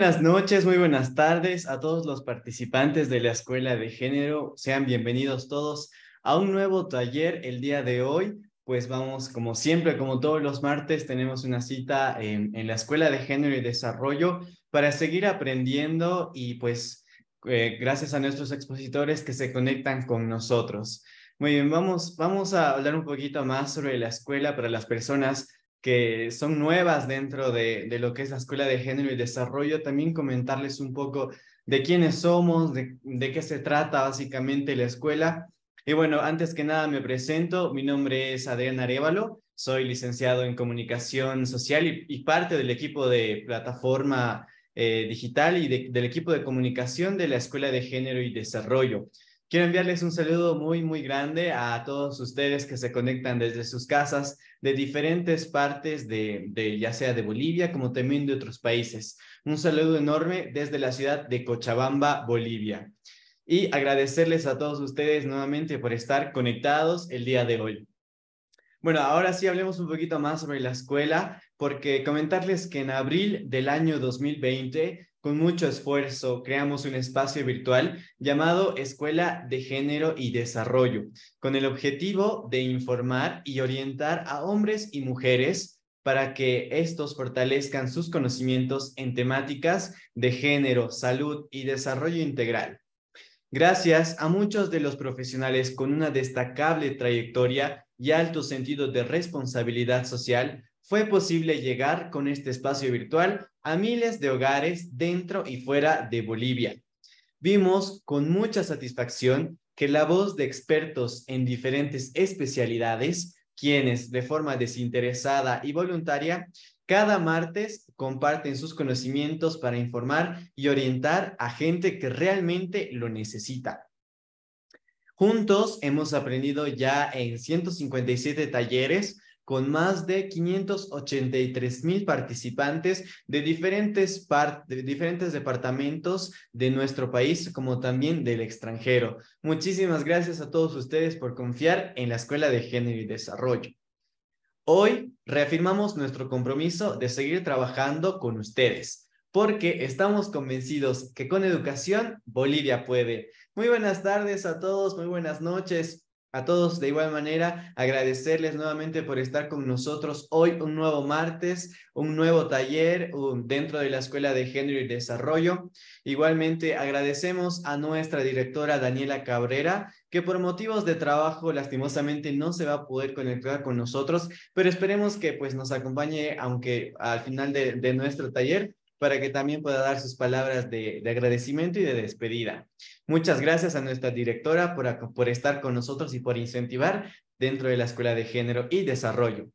Buenas noches, muy buenas tardes a todos los participantes de la Escuela de Género. Sean bienvenidos todos a un nuevo taller el día de hoy. Pues vamos, como siempre, como todos los martes, tenemos una cita en, la Escuela de Género y Desarrollo para seguir aprendiendo y pues eh, gracias a nuestros expositores que se conectan con nosotros. Muy bien, vamos, vamos a hablar un poquito más sobre la escuela para las personas que son nuevas dentro de, de, lo que es la Escuela de Género y Desarrollo, también comentarles un poco de quiénes somos, de, de qué se trata básicamente la escuela. Y bueno, antes que nada me presento, mi nombre es Adrián Arevalo, soy licenciado en Comunicación Social y, parte del equipo de plataforma eh, digital y de, del equipo de comunicación de la Escuela de Género y Desarrollo. Quiero enviarles un saludo muy, muy grande a todos ustedes que se conectan desde sus casas de diferentes partes de, de, ya sea de Bolivia como también de otros países. Un saludo enorme desde la ciudad de Cochabamba, Bolivia. Y agradecerles a todos ustedes nuevamente por estar conectados el día de hoy. Bueno, ahora sí hablemos un poquito más sobre la escuela, porque comentarles que en abril del año 2020 con mucho esfuerzo creamos un espacio virtual llamado Escuela de Género y Desarrollo, con el objetivo de informar y orientar a hombres y mujeres para que estos fortalezcan sus conocimientos en temáticas de género, salud y desarrollo integral. Gracias a muchos de los profesionales con una destacable trayectoria y alto sentido de responsabilidad social, fue posible llegar con este espacio virtual a miles de hogares dentro y fuera de Bolivia. Vimos con mucha satisfacción que la voz de expertos en diferentes especialidades, quienes de forma desinteresada y voluntaria, cada martes comparten sus conocimientos para informar y orientar a gente que realmente lo necesita. Juntos hemos aprendido ya en 157 talleres con más de 583 mil participantes de diferentes, de diferentes departamentos de nuestro país, como también del extranjero. Muchísimas gracias a todos ustedes por confiar en la Escuela de Género y Desarrollo. Hoy reafirmamos nuestro compromiso de seguir trabajando con ustedes, porque estamos convencidos que con educación Bolivia puede. Muy buenas tardes a todos, muy buenas noches. A todos de igual manera, agradecerles nuevamente por estar con nosotros hoy, un nuevo martes, un nuevo taller dentro de la Escuela de Género y Desarrollo. Igualmente agradecemos a nuestra directora Daniela Cabrera, que por motivos de trabajo lastimosamente no se va a poder conectar con nosotros, pero esperemos que pues nos acompañe, aunque al final de, de nuestro taller, para que también pueda dar sus palabras de, de, agradecimiento y de despedida. Muchas gracias a nuestra directora por, estar con nosotros y por incentivar dentro de la Escuela de Género y Desarrollo.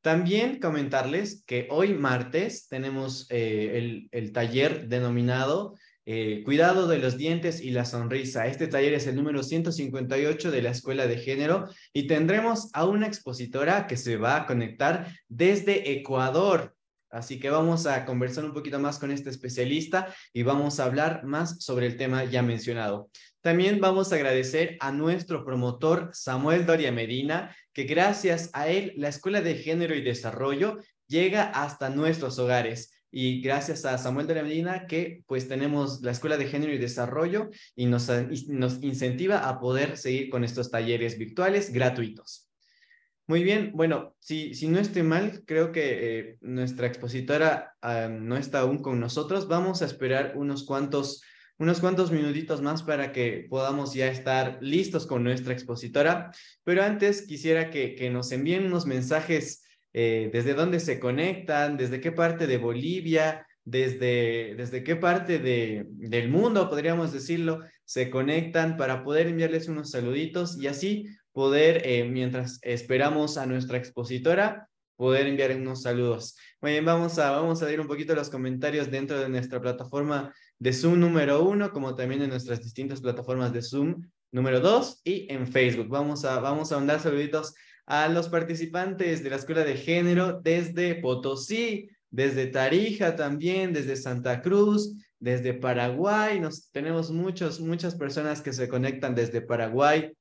También comentarles que hoy martes tenemos eh, el, el, taller denominado eh, Cuidado de los dientes y la sonrisa. Este taller es el número 158 de la Escuela de Género y tendremos a una expositora que se va a conectar desde Ecuador. Así que vamos a conversar un poquito más con este especialista y vamos a hablar más sobre el tema ya mencionado. También vamos a agradecer a nuestro promotor Samuel Doria Medina, que gracias a él la Escuela de Género y Desarrollo llega hasta nuestros hogares. Y gracias a Samuel Doria Medina que pues tenemos la Escuela de Género y Desarrollo y nos, y nos incentiva a poder seguir con estos talleres virtuales gratuitos. Muy bien, bueno, si, si no estoy mal, creo que eh, nuestra expositora uh, no está aún con nosotros. Vamos a esperar unos cuantos, unos cuantos minutitos más para que podamos ya estar listos con nuestra expositora. Pero antes quisiera que, que nos envíen unos mensajes eh, desde dónde se conectan, desde qué parte de Bolivia, desde, desde qué parte de, del mundo, podríamos decirlo, se conectan para poder enviarles unos saluditos y así poder, eh, mientras esperamos a nuestra expositora, poder enviar unos saludos. Muy bien, vamos a, vamos a ver un poquito los comentarios dentro de nuestra plataforma de Zoom número uno, como también en nuestras distintas plataformas de Zoom número dos y en Facebook. Vamos a, vamos a mandar saluditos a los participantes de la Escuela de Género desde Potosí, desde Tarija también, desde Santa Cruz, desde Paraguay. Nos, tenemos muchos, muchas personas que se conectan desde Paraguay,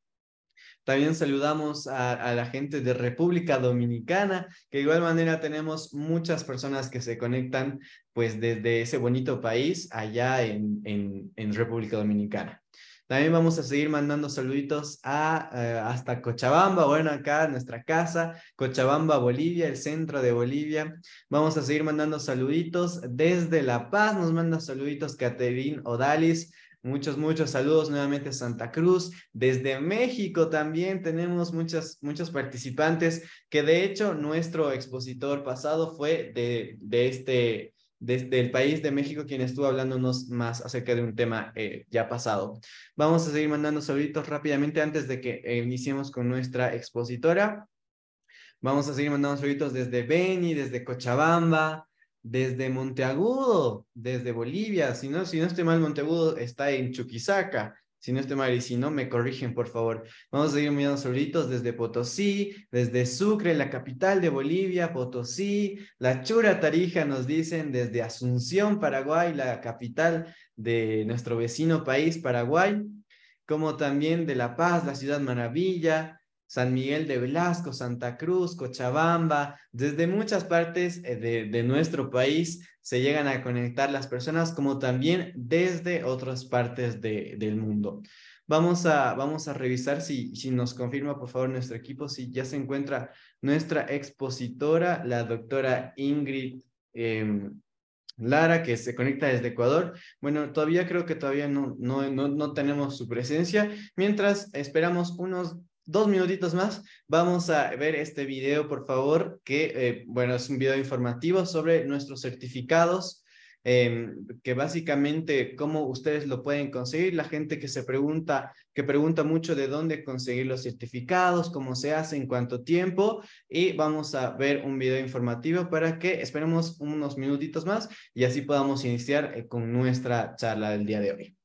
También saludamos a, la gente de República Dominicana, que de igual manera tenemos muchas personas que se conectan pues desde ese bonito país allá en, en, República Dominicana. También vamos a seguir mandando saluditos a, eh, hasta Cochabamba, bueno, acá nuestra casa, Cochabamba, Bolivia, el centro de Bolivia. Vamos a seguir mandando saluditos desde La Paz, nos manda saluditos Caterín Odalis, Muchos, muchos saludos nuevamente a Santa Cruz. Desde México también tenemos muchas, muchos participantes que de hecho nuestro expositor pasado fue de, de este, desde el país de México, quien estuvo hablándonos más acerca de un tema eh, ya pasado. Vamos a seguir mandando saluditos rápidamente antes de que eh, iniciemos con nuestra expositora. Vamos a seguir mandando saluditos desde Beni, desde Cochabamba, desde Monteagudo, desde Bolivia. Si no, si no estoy mal, Monteagudo está en Chuquisaca. Si no estoy mal, y si no, me corrigen, por favor. Vamos a seguir mirando saluditos desde Potosí, desde Sucre, la capital de Bolivia, Potosí, la Chura Tarija, nos dicen, desde Asunción, Paraguay, la capital de nuestro vecino país, Paraguay, como también de La Paz, la ciudad maravilla, San Miguel de Velasco, Santa Cruz, Cochabamba, desde muchas partes eh, de, nuestro país se llegan a conectar las personas, como también desde otras partes del mundo. Vamos a, vamos a revisar si, si nos confirma, por favor, nuestro equipo, si ya se encuentra nuestra expositora, la doctora Ingrid em, Lara, que se conecta desde Ecuador. Bueno, todavía creo que todavía no, no, no, no tenemos su presencia, mientras esperamos unos dos minutitos más, vamos a ver este video, por favor, que, eh, bueno, es un video informativo sobre nuestros certificados, em, que básicamente cómo ustedes lo pueden conseguir. La gente que se pregunta, que pregunta mucho de dónde conseguir los certificados, cómo se hace, en cuánto tiempo, y vamos a ver un video informativo para que esperemos unos minutitos más y así podamos iniciar eh, con nuestra charla del día de hoy.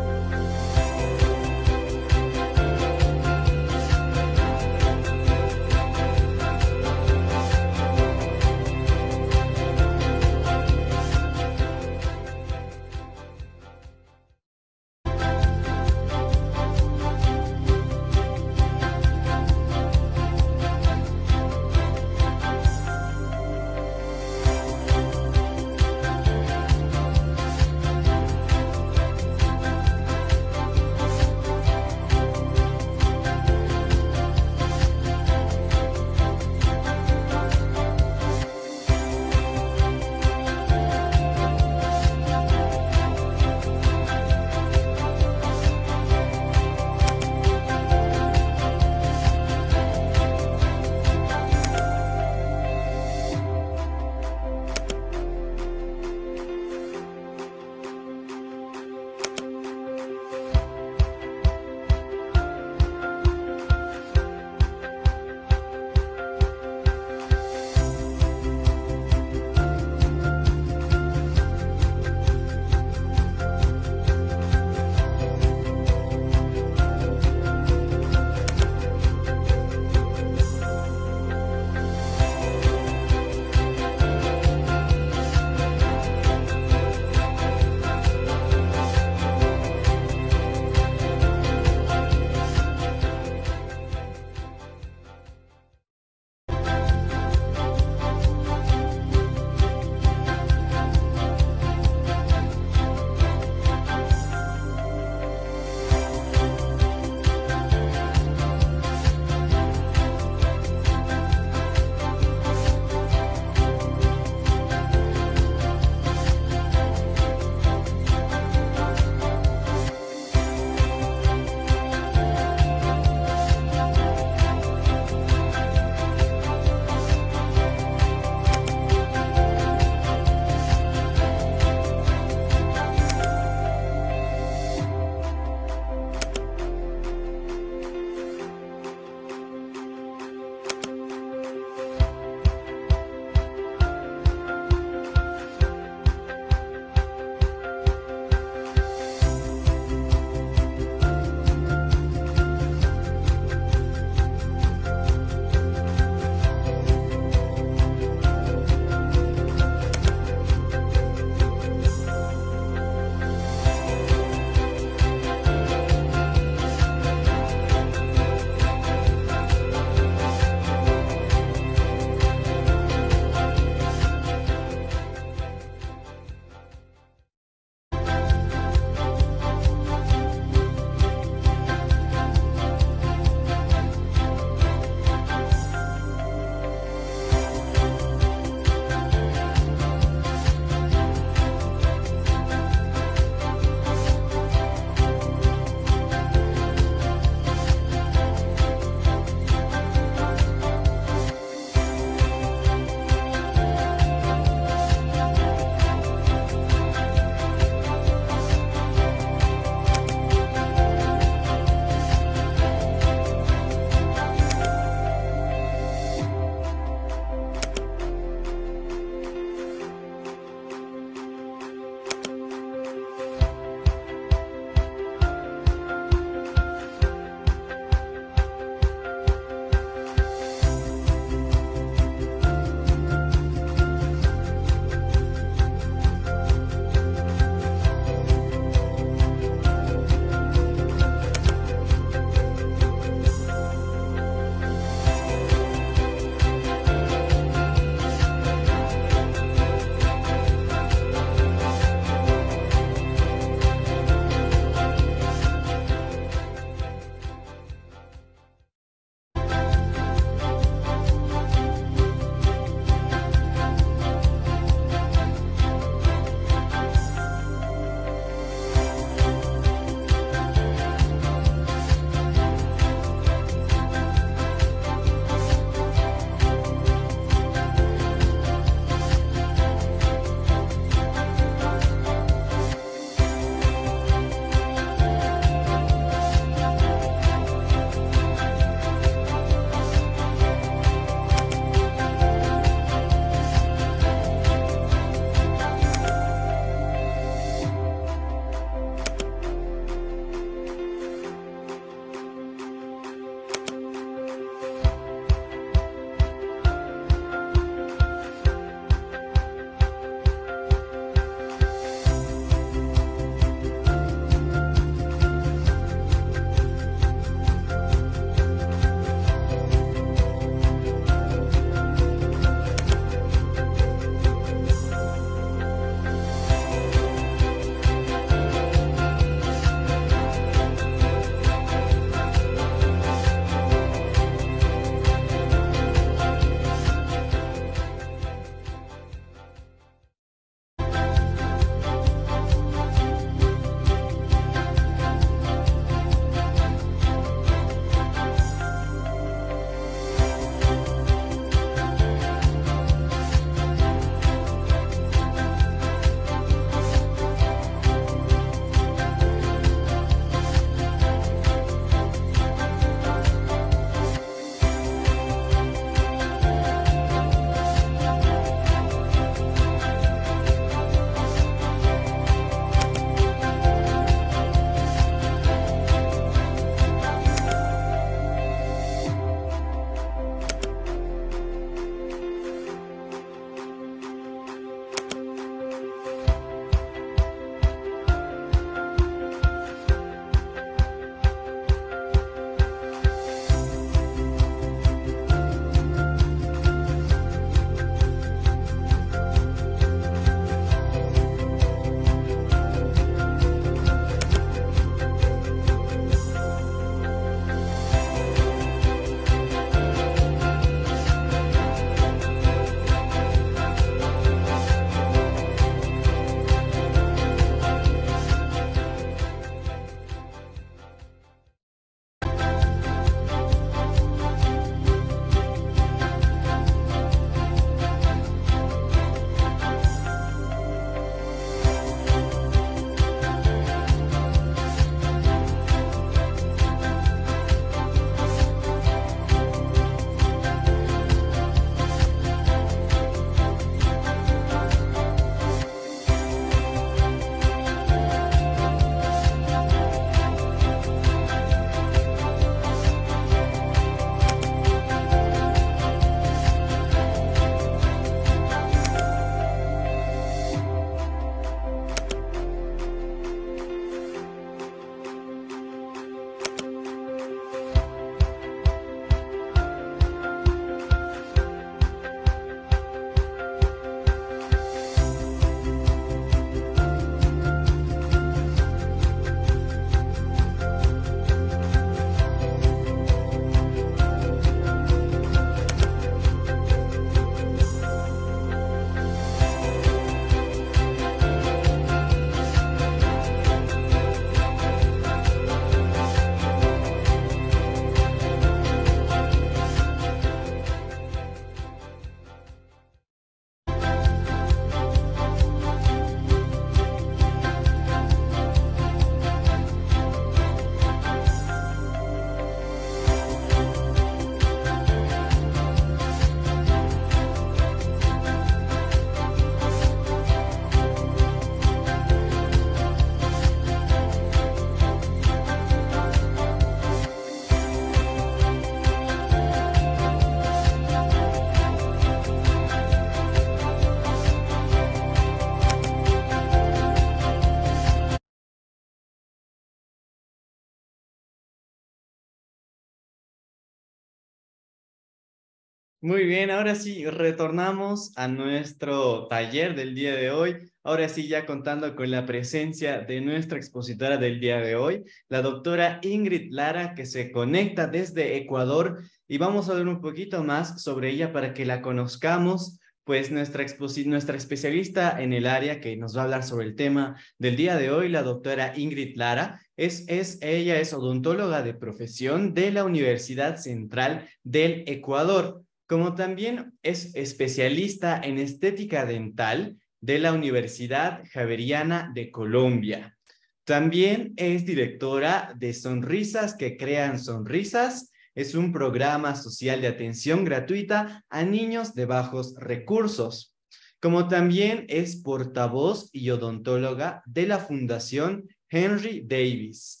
Muy bien, ahora sí, retornamos a nuestro taller del día de hoy. Ahora sí, ya contando con la presencia de nuestra expositora del día de hoy, la doctora Ingrid Lara, que se conecta desde Ecuador. Y vamos a ver un poquito más sobre ella para que la conozcamos pues nuestra, nuestra especialista en el área que nos va a hablar sobre el tema del día de hoy, la doctora Ingrid Lara, es, es, ella es odontóloga de profesión de la Universidad Central del Ecuador, como también es especialista en estética dental de la Universidad Javeriana de Colombia. También es directora de Sonrisas que Crean Sonrisas es un programa social de atención gratuita a niños de bajos recursos, como también es portavoz y odontóloga de la Fundación Henry Davis.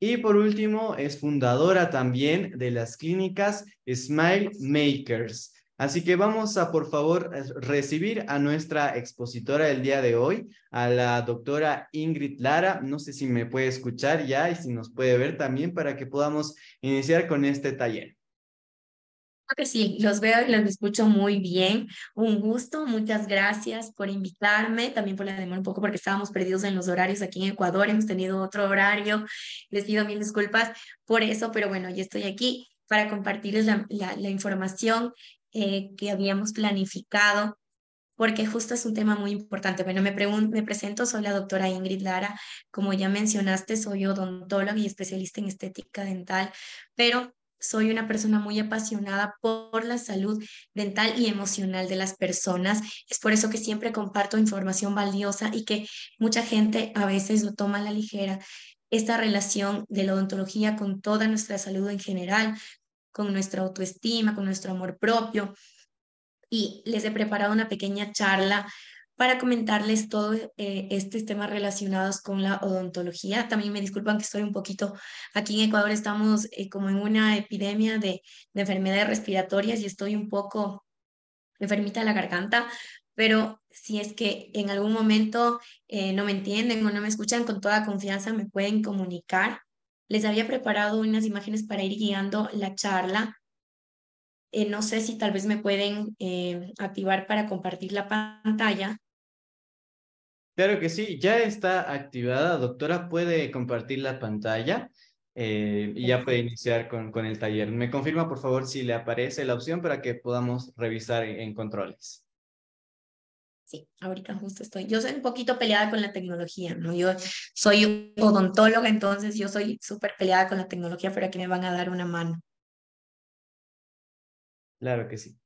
Y por último, es fundadora también de las clínicas Smile Makers, Así que vamos a, por favor, recibir a nuestra expositora del día de hoy, a la doctora Ingrid Lara. No sé si me puede escuchar ya y si nos puede ver también para que podamos iniciar con este taller. Que sí, los veo y los escucho muy bien. Un gusto, muchas gracias por invitarme, también por la demora un poco porque estábamos perdidos en los horarios aquí en Ecuador, hemos tenido otro horario. Les pido mil disculpas por eso, pero bueno, ya estoy aquí para compartirles la, la, la información eh, que habíamos planificado, porque justo es un tema muy importante. Bueno, me, me presento, soy la doctora Ingrid Lara. Como ya mencionaste, soy odontóloga y especialista en estética dental, pero soy una persona muy apasionada por la salud dental y emocional de las personas. Es por eso que siempre comparto información valiosa y que mucha gente a veces lo toma a la ligera. Esta relación de la odontología con toda nuestra salud en general, con nuestra autoestima, con nuestro amor propio. Y les he preparado una pequeña charla para comentarles todos eh, estos temas relacionados con la odontología. También me disculpan que estoy un poquito, aquí en Ecuador estamos eh, como en una epidemia de, de, enfermedades respiratorias y estoy un poco enfermita de la garganta, pero si es que en algún momento eh, no me entienden o no me escuchan con toda confianza, me pueden comunicar les había preparado unas imágenes para ir guiando la charla. Eh, no sé si tal vez me pueden eh, activar para compartir la pantalla. Claro que sí, ya está activada. Doctora, puede compartir la pantalla eh, y ya puede iniciar con, con el taller. Me confirma, por favor, si le aparece la opción para que podamos revisar en controles. Sí, ahorita justo estoy. Yo soy un poquito peleada con la tecnología, ¿no? Yo soy odontóloga, entonces yo soy súper peleada con la tecnología, pero aquí me van a dar una mano. Claro que sí.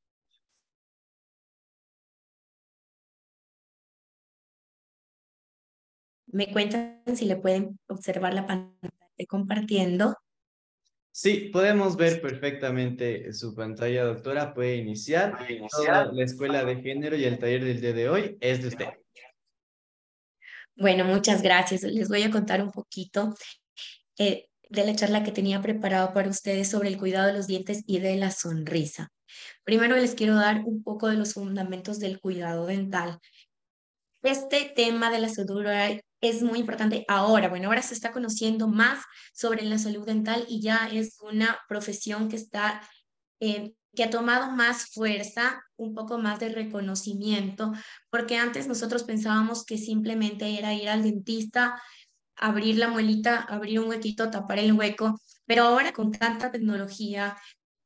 Me cuentan si le pueden observar la pantalla compartiendo. Sí, podemos ver perfectamente su pantalla, doctora. Puede iniciar. la escuela de género y el taller del día de hoy es de usted. Bueno, muchas gracias. Les voy a contar un poquito eh, de la charla que tenía preparado para ustedes sobre el cuidado de los dientes y de la sonrisa. Primero les quiero dar un poco de los fundamentos del cuidado dental. Este tema de la salud oral es muy importante ahora. Bueno, ahora se está conociendo más sobre la salud dental y ya es una profesión que está, eh, que ha tomado más fuerza, un poco más de reconocimiento, porque antes nosotros pensábamos que simplemente era ir al dentista, abrir la muelita, abrir un huequito, tapar el hueco, pero ahora con tanta tecnología,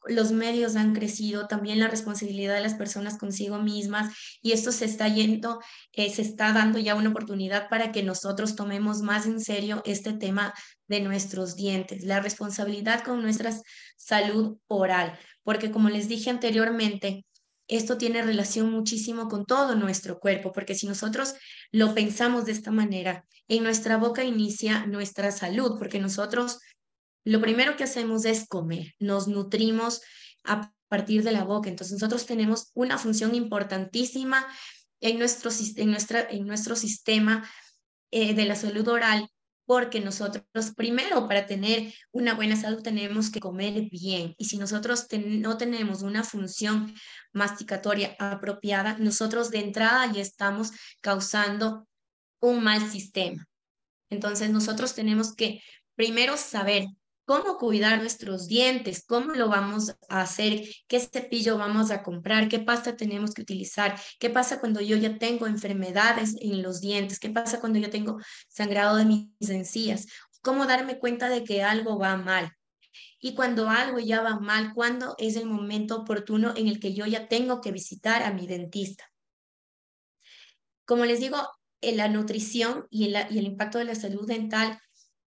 los medios han crecido, también la responsabilidad de las personas consigo mismas y esto se está yendo, eh, se está dando ya una oportunidad para que nosotros tomemos más en serio este tema de nuestros dientes, la responsabilidad con nuestra salud oral, porque como les dije anteriormente, esto tiene relación muchísimo con todo nuestro cuerpo, porque si nosotros lo pensamos de esta manera, en nuestra boca inicia nuestra salud, porque nosotros lo primero que hacemos es comer, nos nutrimos a partir de la boca. Entonces nosotros tenemos una función importantísima en nuestro, en nuestra, en nuestro sistema eh, de la salud oral, porque nosotros primero para tener una buena salud tenemos que comer bien. Y si nosotros no tenemos una función masticatoria apropiada, nosotros de entrada ya estamos causando un mal sistema. Entonces nosotros tenemos que primero saber cómo cuidar nuestros dientes, cómo lo vamos a hacer, qué cepillo vamos a comprar, qué pasta tenemos que utilizar, qué pasa cuando yo ya tengo enfermedades en los dientes, qué pasa cuando yo tengo sangrado de mis encías, cómo darme cuenta de que algo va mal. Y cuando algo ya va mal, ¿cuándo es el momento oportuno en el que yo ya tengo que visitar a mi dentista? Como les digo, en la nutrición y, y el impacto de la salud dental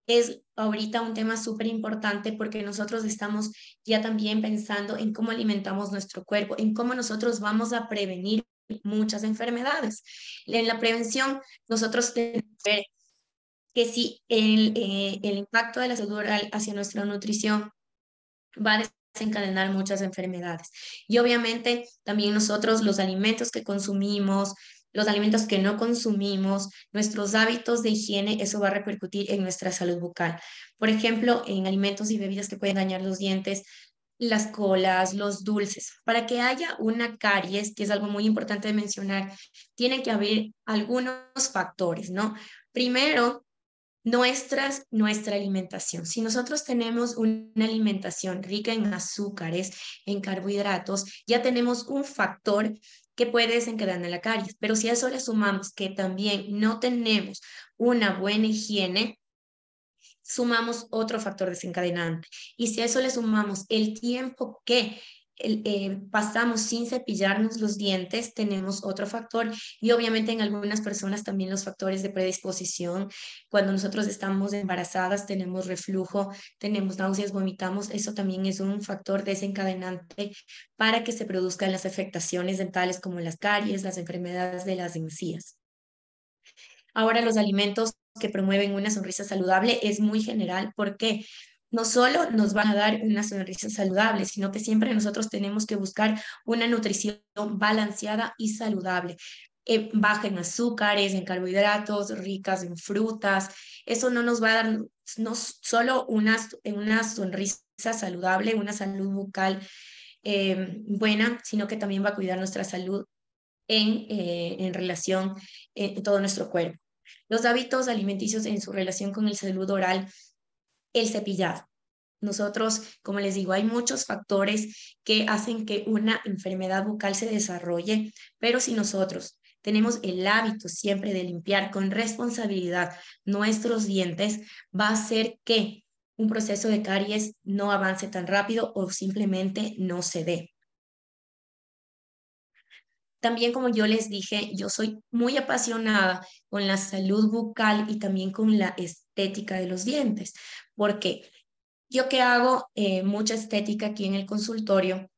es ahorita un tema súper importante porque nosotros estamos ya también pensando en cómo alimentamos nuestro cuerpo, en cómo nosotros vamos a prevenir muchas enfermedades. En la prevención, nosotros tenemos que ver que si el, eh, el impacto de la salud oral hacia nuestra nutrición va a desencadenar muchas enfermedades. Y obviamente también nosotros los alimentos que consumimos, los alimentos que no consumimos, nuestros hábitos de higiene, eso va a repercutir en nuestra salud bucal. Por ejemplo, en alimentos y bebidas que pueden dañar los dientes, las colas, los dulces. Para que haya una caries, que es algo muy importante de mencionar, tiene que haber algunos factores, ¿no? Primero, nuestras, nuestra alimentación. Si nosotros tenemos una alimentación rica en azúcares, en carbohidratos, ya tenemos un factor que puede desencadenar la caries. Pero si a eso le sumamos que también no tenemos una buena higiene, sumamos otro factor desencadenante. Y si a eso le sumamos el tiempo que eh, pasamos sin cepillarnos los dientes, tenemos otro factor y obviamente en algunas personas también los factores de predisposición. Cuando nosotros estamos embarazadas, tenemos reflujo, tenemos náuseas, vomitamos, eso también es un factor desencadenante para que se produzcan las afectaciones dentales como las caries, las enfermedades de las encías. Ahora los alimentos que promueven una sonrisa saludable es muy general. ¿Por qué? No solo nos van a dar una sonrisa saludable, sino que siempre nosotros tenemos que buscar una nutrición balanceada y saludable. Eh, baja en azúcares, en carbohidratos, ricas en frutas. Eso no nos va a dar no solo una, una sonrisa saludable, una salud bucal eh, buena, sino que también va a cuidar nuestra salud en, eh, en relación en todo nuestro cuerpo. Los hábitos alimenticios en su relación con el salud oral el cepillado. Nosotros, como les digo, hay muchos factores que hacen que una enfermedad bucal se desarrolle, pero si nosotros tenemos el hábito siempre de limpiar con responsabilidad nuestros dientes, va a hacer que un proceso de caries no avance tan rápido o simplemente no se dé. También, como yo les dije, yo soy muy apasionada con la salud bucal y también con la estética de los dientes, porque yo que hago eh, mucha estética aquí en el consultorio,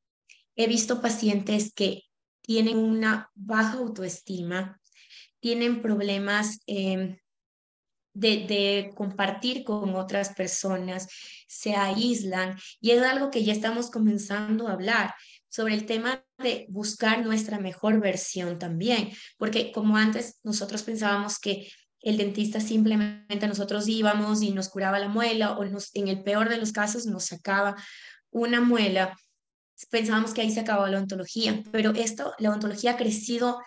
he visto pacientes que tienen una baja autoestima, tienen problemas em, de, de, compartir con otras personas, se aíslan y es algo que ya estamos comenzando a hablar sobre el tema de buscar nuestra mejor versión también, porque como antes nosotros pensábamos que el dentista simplemente nosotros íbamos y nos curaba la muela o en el peor de los casos nos sacaba una muela, pensábamos que ahí se acababa la odontología, pero esto, la odontología ha crecido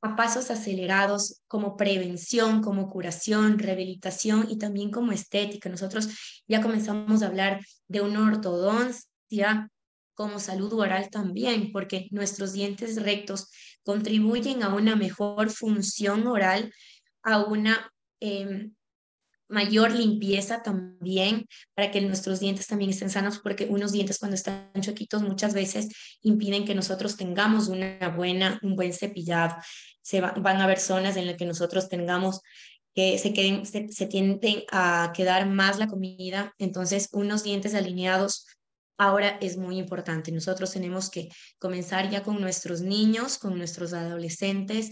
a pasos acelerados como prevención, como curación, rehabilitación y también como estética. Nosotros ya comenzamos a hablar de una ortodoncia como salud oral también, porque nuestros dientes rectos contribuyen a una mejor función oral, a una em, mayor limpieza también, para que nuestros dientes también estén sanos, porque unos dientes cuando están choquitos muchas veces impiden que nosotros tengamos una buena, un buen cepillado. Se van a haber zonas en las que nosotros tengamos que se, queden, se, se tienden a quedar más la comida, entonces unos dientes alineados ahora es muy importante. Nosotros tenemos que comenzar ya con nuestros niños, con nuestros adolescentes,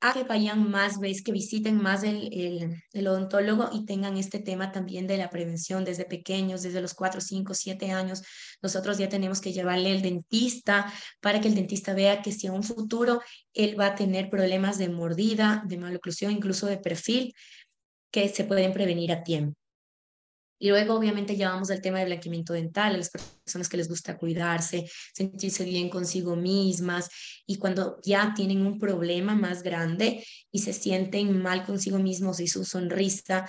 a que vayan más veces, que visiten más el, el, el, odontólogo y tengan este tema también de la prevención desde pequeños, desde los 4, 5, 7 años. Nosotros ya tenemos que llevarle al dentista para que el dentista vea que si en un futuro él va a tener problemas de mordida, de maloclusión, incluso de perfil, que se pueden prevenir a tiempo. Y luego, obviamente, llevamos el tema del blanqueamiento dental, a las personas que les gusta cuidarse, sentirse bien consigo mismas y cuando ya tienen un problema más grande y se sienten mal consigo mismos y su sonrisa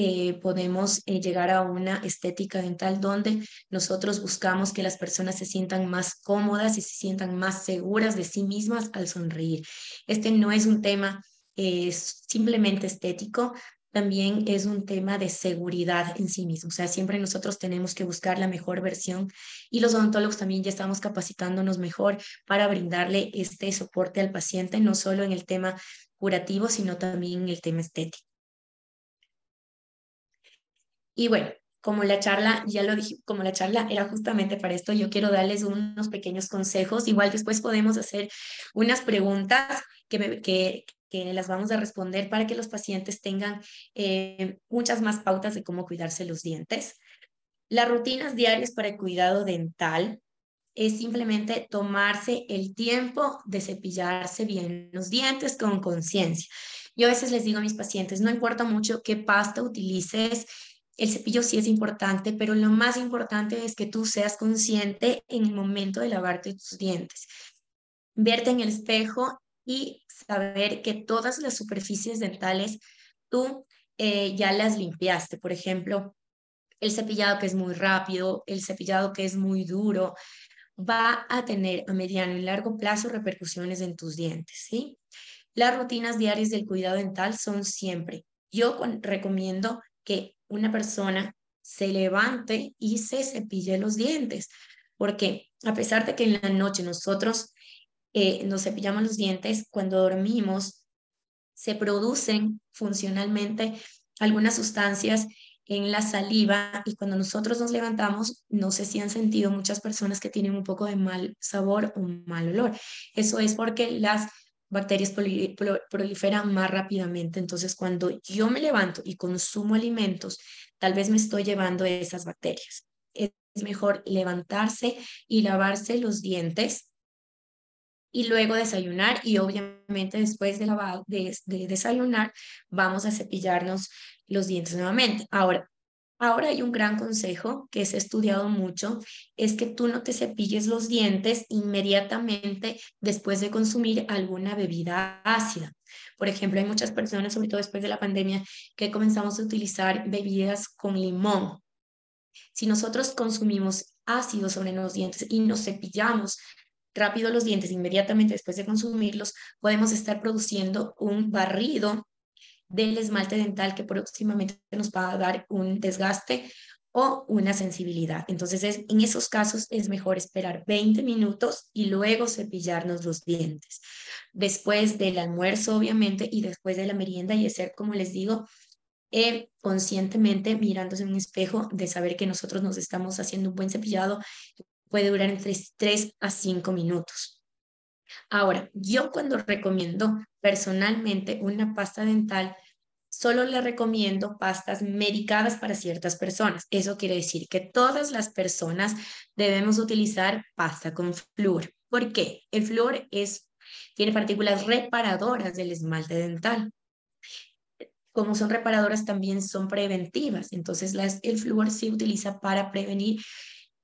eh, podemos eh, llegar a una estética dental donde nosotros buscamos que las personas se sientan más cómodas y se sientan más seguras de sí mismas al sonreír. Este no es un tema simplemente estético, también es un tema de seguridad en sí mismo. O sea, siempre nosotros tenemos que buscar la mejor versión y los odontólogos también ya estamos capacitándonos mejor para brindarle este soporte al paciente, no solo en el tema curativo, sino también en el tema estético. Y bueno, como la charla, ya lo dije, como la charla era justamente para esto, yo quiero darles unos pequeños consejos. Igual después podemos hacer unas preguntas que, que, que las vamos a responder para que los pacientes tengan eh, muchas más pautas de cómo cuidarse los dientes. Las rutinas diarias para el cuidado dental es simplemente tomarse el tiempo de cepillarse bien los dientes con conciencia. Yo a veces les digo a mis pacientes, no importa mucho qué pasta utilices, el cepillo sí es importante, pero lo más importante es que tú seas consciente en el momento de lavarte tus dientes. Verte en el espejo y saber que todas las superficies dentales tú eh, ya las limpiaste. Por ejemplo, el cepillado que es muy rápido, el cepillado que es muy duro, va a tener a mediano y largo plazo repercusiones en tus dientes, ¿sí? Las rutinas diarias del cuidado dental son siempre. Yo recomiendo que una persona se levante y se cepille los dientes, porque a pesar de que en la noche nosotros eh, nos cepillamos los dientes, cuando dormimos se producen funcionalmente algunas sustancias en la saliva y cuando nosotros nos levantamos, no sé si han sentido muchas personas que tienen un poco de mal sabor o mal olor. Eso es porque las bacterias proliferan más rápidamente. Entonces, cuando yo me levanto y consumo alimentos, tal vez me estoy llevando esas bacterias. Es mejor levantarse y lavarse los dientes y luego desayunar y obviamente después de, de desayunar vamos a cepillarnos los dientes nuevamente. Ahora, Ahora hay un gran consejo que ha estudiado mucho, es que tú no te cepilles los dientes inmediatamente después de consumir alguna bebida ácida. Por ejemplo, hay muchas personas, sobre todo después de la pandemia, que comenzamos a utilizar bebidas con limón. Si nosotros consumimos ácido sobre los dientes y nos cepillamos rápido los dientes inmediatamente después de consumirlos, podemos estar produciendo un barrido del esmalte dental que próximamente nos va a dar un desgaste o una sensibilidad. Entonces, en esos casos es mejor esperar 20 minutos y luego cepillarnos los dientes. Después del almuerzo, obviamente, y después de la merienda y hacer, como les digo, eh, conscientemente mirándose en un espejo de saber que nosotros nos estamos haciendo un buen cepillado puede durar entre 3 a 5 minutos. Ahora, yo cuando recomiendo personalmente una pasta dental, solo le recomiendo pastas medicadas para ciertas personas. Eso quiere decir que todas las personas debemos utilizar pasta con flúor. ¿Por qué? El flúor es, tiene partículas reparadoras del esmalte dental. Como son reparadoras, también son preventivas. Entonces, el flúor se utiliza para prevenir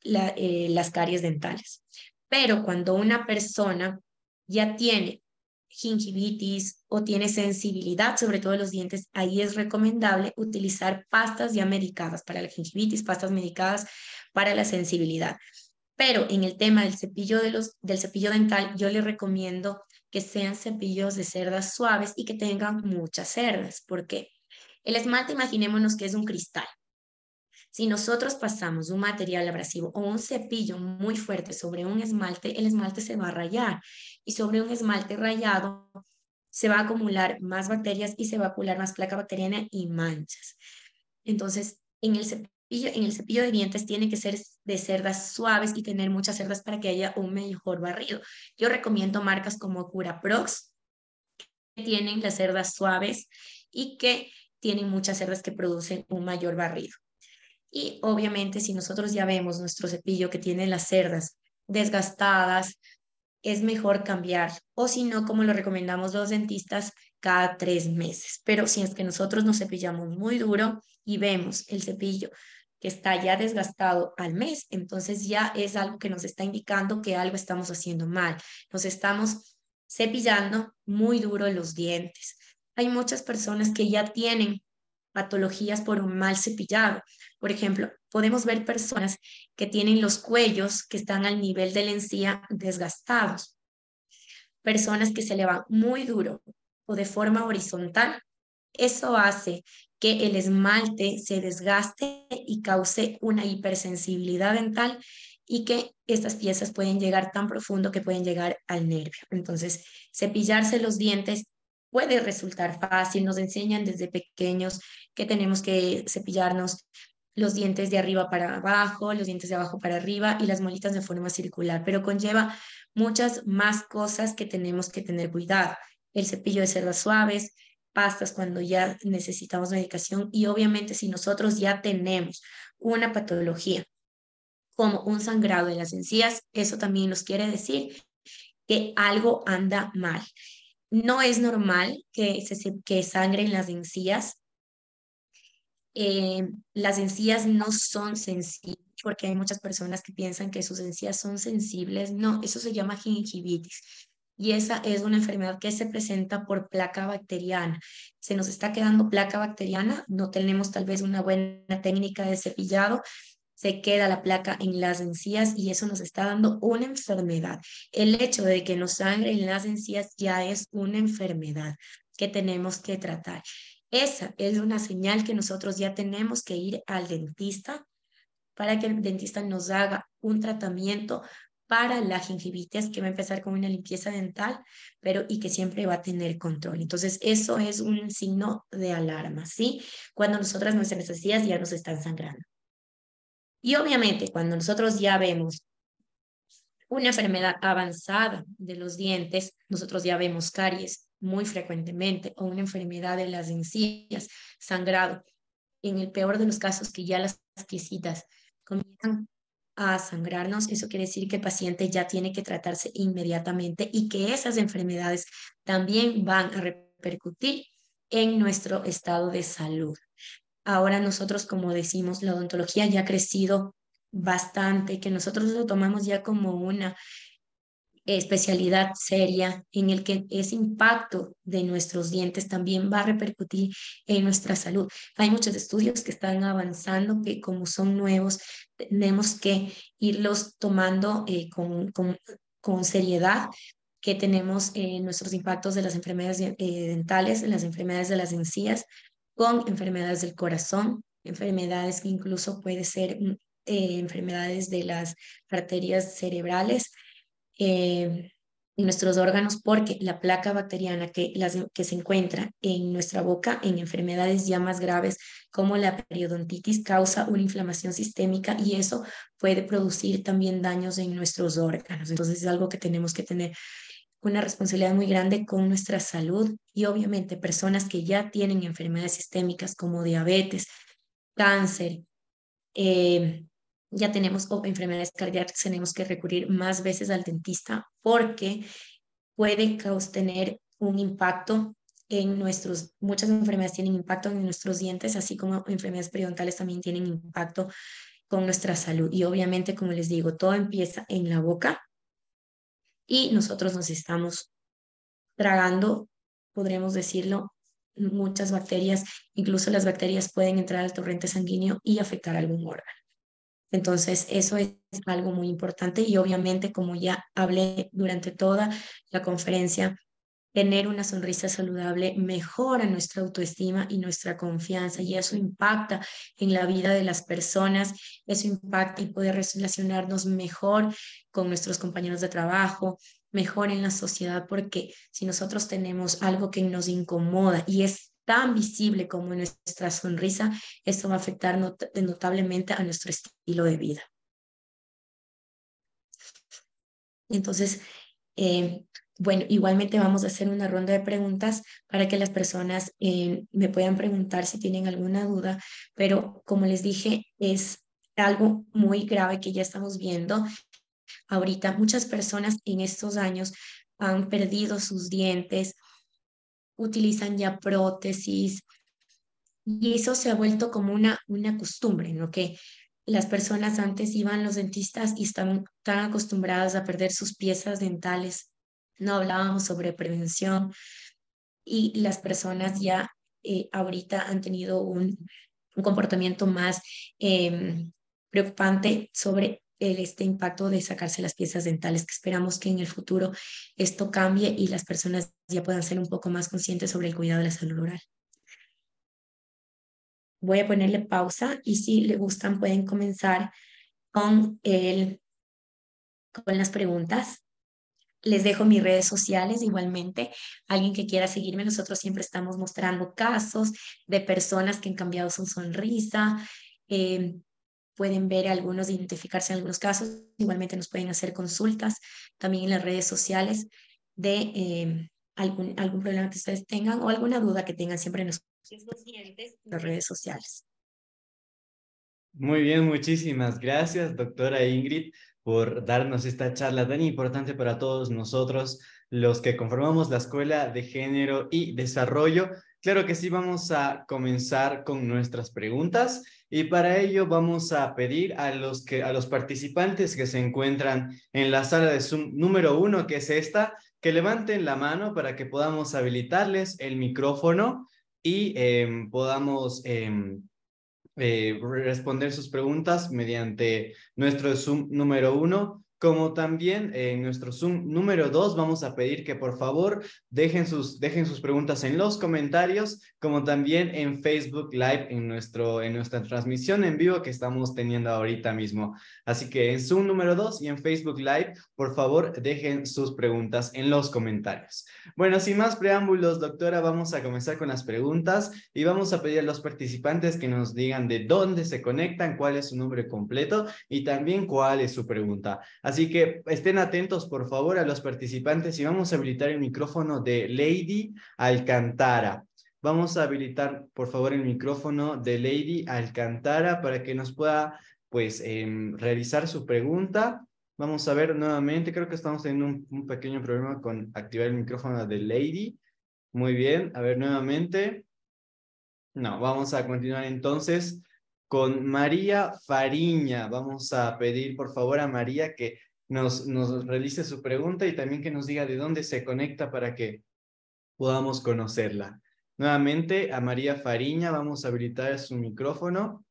eh, las caries dentales. Pero cuando una persona ya tiene gingivitis o tiene sensibilidad, sobre todo los dientes, ahí es recomendable utilizar pastas ya medicadas para la gingivitis, pastas medicadas para la sensibilidad. Pero en el tema del cepillo, de los, del cepillo dental, yo le recomiendo que sean cepillos de cerdas suaves y que tengan muchas cerdas. porque El esmalte, imaginémonos que es un cristal. Si nosotros pasamos un material abrasivo o un cepillo muy fuerte sobre un esmalte, el esmalte se va a rayar y sobre un esmalte rayado se va a acumular más bacterias y se va a acumular más placa bacteriana y manchas. Entonces, en el cepillo, en el cepillo de dientes tiene que ser de cerdas suaves y tener muchas cerdas para que haya un mejor barrido. Yo recomiendo marcas como Curaprox, que tienen las cerdas suaves y que tienen muchas cerdas que producen un mayor barrido. Y obviamente si nosotros ya vemos nuestro cepillo que tiene las cerdas desgastadas, es mejor cambiar. O si no, como lo recomendamos los dentistas, cada tres meses. Pero si es que nosotros nos cepillamos muy duro y vemos el cepillo que está ya desgastado al mes, entonces ya es algo que nos está indicando que algo estamos haciendo mal. Nos estamos cepillando muy duro los dientes. Hay muchas personas que ya tienen patologías por un mal cepillado. Por ejemplo, podemos ver personas que tienen los cuellos que están al nivel de la encía desgastados, personas que se le van muy duro o de forma horizontal. Eso hace que el esmalte se desgaste y cause una hipersensibilidad dental y que estas piezas pueden llegar tan profundo que pueden llegar al nervio. Entonces, cepillarse los dientes puede resultar fácil. Nos enseñan desde pequeños que tenemos que cepillarnos los dientes de arriba para abajo, los dientes de abajo para arriba y las molitas de forma circular, pero conlleva muchas más cosas que tenemos que tener cuidado. El cepillo de cerdas suaves, pastas cuando ya necesitamos medicación y obviamente si nosotros ya tenemos una patología como un sangrado de las encías, eso también nos quiere decir que algo anda mal. No es normal que, se, que sangren las encías. Eh, las encías no son sensibles porque hay muchas personas que piensan que sus encías son sensibles. No, eso se llama gingivitis. Y esa es una enfermedad que se presenta por placa bacteriana. Se nos está quedando placa bacteriana, no tenemos tal vez una buena técnica de cepillado, se queda la placa en las encías y eso nos está dando una enfermedad. El hecho de que nos sangre en las encías ya es una enfermedad que tenemos que tratar. Esa es una señal que nosotros ya tenemos que ir al dentista para que el dentista nos haga un tratamiento para la gingivitis que va a empezar con una limpieza dental, pero y que siempre va a tener control. Entonces, eso es un signo de alarma, ¿sí? Cuando nosotras nuestras encías ya nos están sangrando. Y obviamente cuando nosotros ya vemos una enfermedad avanzada de los dientes, nosotros ya vemos caries muy frecuentemente o una enfermedad de las encías, sangrado. En el peor de los casos que ya las quisitas comienzan a sangrarnos, eso quiere decir que el paciente ya tiene que tratarse inmediatamente y que esas enfermedades también van a repercutir en nuestro estado de salud. Ahora nosotros, como decimos, la odontología ya ha crecido bastante, que nosotros lo tomamos ya como una especialidad seria en el que ese impacto de nuestros dientes también va a repercutir en nuestra salud. Hay muchos estudios que están avanzando que como son nuevos, tenemos que irlos tomando eh, con, con, seriedad que tenemos eh, nuestros impactos de las enfermedades eh, dentales, las enfermedades de las encías, con enfermedades del corazón, enfermedades que incluso puede ser mm, eh, enfermedades de las arterias cerebrales, eh, nuestros órganos, porque la placa bacteriana que, que se encuentra en nuestra boca en enfermedades ya más graves como la periodontitis causa una inflamación sistémica y eso puede producir también daños en nuestros órganos. Entonces es algo que tenemos que tener una responsabilidad muy grande con nuestra salud y obviamente personas que ya tienen enfermedades sistémicas como diabetes, cáncer, eh, ya tenemos enfermedades cardíacas, tenemos que recurrir más veces al dentista porque puede tener un impacto en nuestros, muchas enfermedades tienen impacto en nuestros dientes, así como enfermedades periodontales también tienen impacto con nuestra salud. Y obviamente, como les digo, todo empieza en la boca y nosotros nos estamos tragando, podríamos decirlo, muchas bacterias, incluso las bacterias pueden entrar al torrente sanguíneo y afectar algún órgano. Entonces, eso es algo muy importante y obviamente, como ya hablé durante toda la conferencia, tener una sonrisa saludable mejora nuestra autoestima y nuestra confianza y eso impacta en la vida de las personas, eso impacta y puede relacionarnos mejor con nuestros compañeros de trabajo, mejor en la sociedad, porque si nosotros tenemos algo que nos incomoda y es tan visible como nuestra sonrisa, eso va a afectar notablemente a nuestro estilo de vida. Entonces, eh, bueno, igualmente vamos a hacer una ronda de preguntas para que las personas eh, me puedan preguntar si tienen alguna duda, pero como les dije, es algo muy grave que ya estamos viendo. Ahorita muchas personas en estos años han perdido sus dientes, utilizan ya prótesis y eso se ha vuelto como una, una costumbre, ¿no? Que las personas antes iban a los dentistas y estaban tan acostumbradas a perder sus piezas dentales no hablábamos sobre prevención y las personas ya eh, ahorita han tenido un, un comportamiento más em, preocupante sobre el, este impacto de sacarse las piezas dentales, que esperamos que en el futuro esto cambie y las personas ya puedan ser un poco más conscientes sobre el cuidado de la salud oral. Voy a ponerle pausa y si le gustan pueden comenzar con, el, con las preguntas. Les dejo mis redes sociales igualmente. Alguien que quiera seguirme, nosotros siempre estamos mostrando casos de personas que han cambiado su sonrisa. Eh, pueden ver algunos, identificarse en algunos casos. Igualmente nos pueden hacer consultas también en las redes sociales de eh, algún, algún problema que ustedes tengan o alguna duda que tengan siempre en los las redes sociales. Muy bien, muchísimas gracias, doctora Ingrid por darnos esta charla tan importante para todos nosotros, los que conformamos la Escuela de Género y Desarrollo. Claro que sí, vamos a comenzar con nuestras preguntas y para ello vamos a pedir a los, que, a los participantes que se encuentran en la sala de Zoom número uno, que es esta, que levanten la mano para que podamos habilitarles el micrófono y em, podamos em, eh, responder sus preguntas mediante nuestro Zoom número uno como también en nuestro Zoom número 2 vamos a pedir que por favor dejen sus, dejen sus preguntas en los comentarios, como también en Facebook Live en, nuestro, en nuestra transmisión en vivo que estamos teniendo ahorita mismo. Así que en Zoom número 2 y en Facebook Live, por favor, dejen sus preguntas en los comentarios. Bueno, sin más preámbulos, doctora, vamos a comenzar con las preguntas y vamos a pedir a los participantes que nos digan de dónde se conectan, cuál es su nombre completo y también cuál es su pregunta. Así que estén atentos, por favor, a los participantes y vamos a habilitar el micrófono de Lady Alcantara. Vamos a habilitar, por favor, el micrófono de Lady Alcantara para que nos pueda, pues, em, realizar su pregunta. Vamos a ver nuevamente, creo que estamos teniendo un pequeño problema con activar el micrófono de Lady. Muy bien, a ver nuevamente. No, vamos a continuar entonces con María Fariña. Vamos a pedir por favor a María que nos, realice su pregunta y también que nos diga de dónde se conecta para que podamos conocerla. Nuevamente a María Fariña vamos a habilitar su micrófono.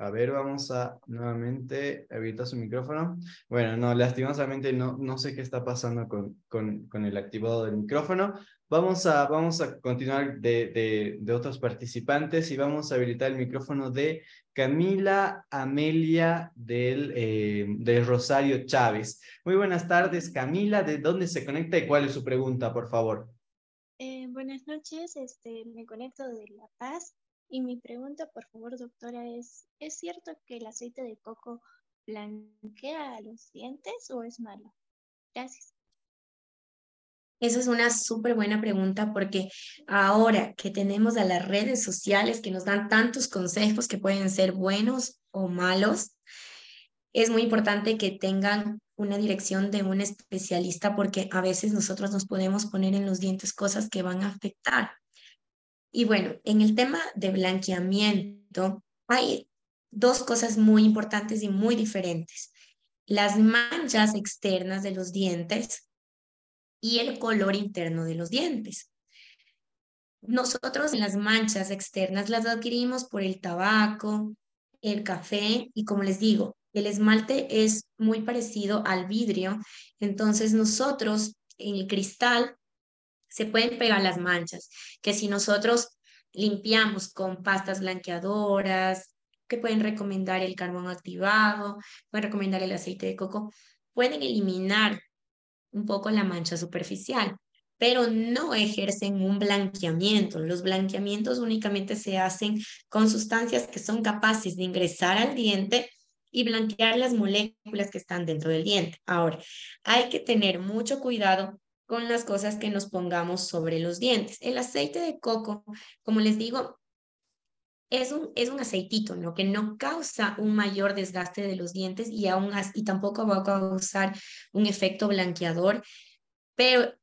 A ver, vamos a nuevamente habilitar su micrófono. Bueno, no, lastimosamente no, no sé qué está pasando con, con, con el activado del micrófono. Vamos a, vamos a continuar de, de, otros participantes y vamos a habilitar el micrófono de Camila Amelia del, eh, del Rosario Chávez. Muy buenas tardes, Camila. ¿De dónde se conecta y cuál es su pregunta, por favor? Eh, buenas noches, este, me conecto de La Paz y mi pregunta, por favor, doctora, es, ¿es cierto que el aceite de coco blanquea los dientes o es malo? Gracias. Esa es una súper buena pregunta porque ahora que tenemos a las redes sociales que nos dan tantos consejos que pueden ser buenos o malos, es muy importante que tengan una dirección de un especialista porque a veces nosotros nos podemos poner en los dientes cosas que van a afectar. Y bueno, en el tema de blanqueamiento hay dos cosas muy importantes y muy diferentes. Las manchas externas de los dientes y el color interno de los dientes. Nosotros las manchas externas las adquirimos por el tabaco, el café y como les digo, el esmalte es muy parecido al vidrio, entonces nosotros en el cristal se pueden pegar las manchas, que si nosotros limpiamos con pastas blanqueadoras, que pueden recomendar el carbón activado, pueden recomendar el aceite de coco, pueden eliminar un poco la mancha superficial, pero no ejercen un blanqueamiento. Los blanqueamientos únicamente se hacen con sustancias que son capaces de ingresar al diente y blanquear las moléculas que están dentro del diente. Ahora, hay que tener mucho cuidado con las cosas que nos pongamos sobre los dientes. El aceite de coco, como les digo, es un, es un aceitito, ¿no? Que no causa un mayor desgaste de los dientes y, aún y tampoco va a causar un efecto blanqueador, pero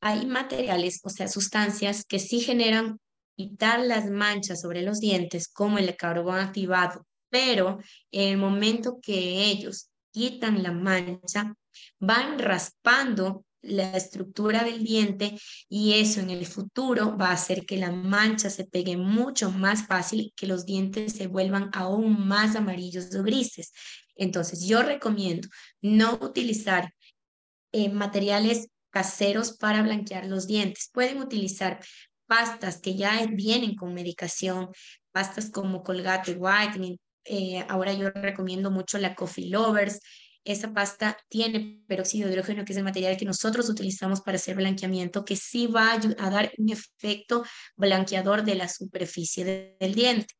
hay materiales, o sea, sustancias que sí generan quitar las manchas sobre los dientes, como el carbón activado, pero en el momento que ellos quitan la mancha, van raspando la estructura del diente y eso en el futuro va a hacer que la mancha se pegue mucho más fácil, que los dientes se vuelvan aún más amarillos o grises. Entonces, yo recomiendo no utilizar eh, materiales caseros para blanquear los dientes. Pueden utilizar pastas que ya vienen con medicación, pastas como Colgate Whitening. Eh, ahora yo recomiendo mucho la Coffee Lovers. Esa pasta tiene peróxido de hidrógeno, que es el material que nosotros utilizamos para hacer blanqueamiento, que sí va a, dar un efecto blanqueador de la superficie del diente.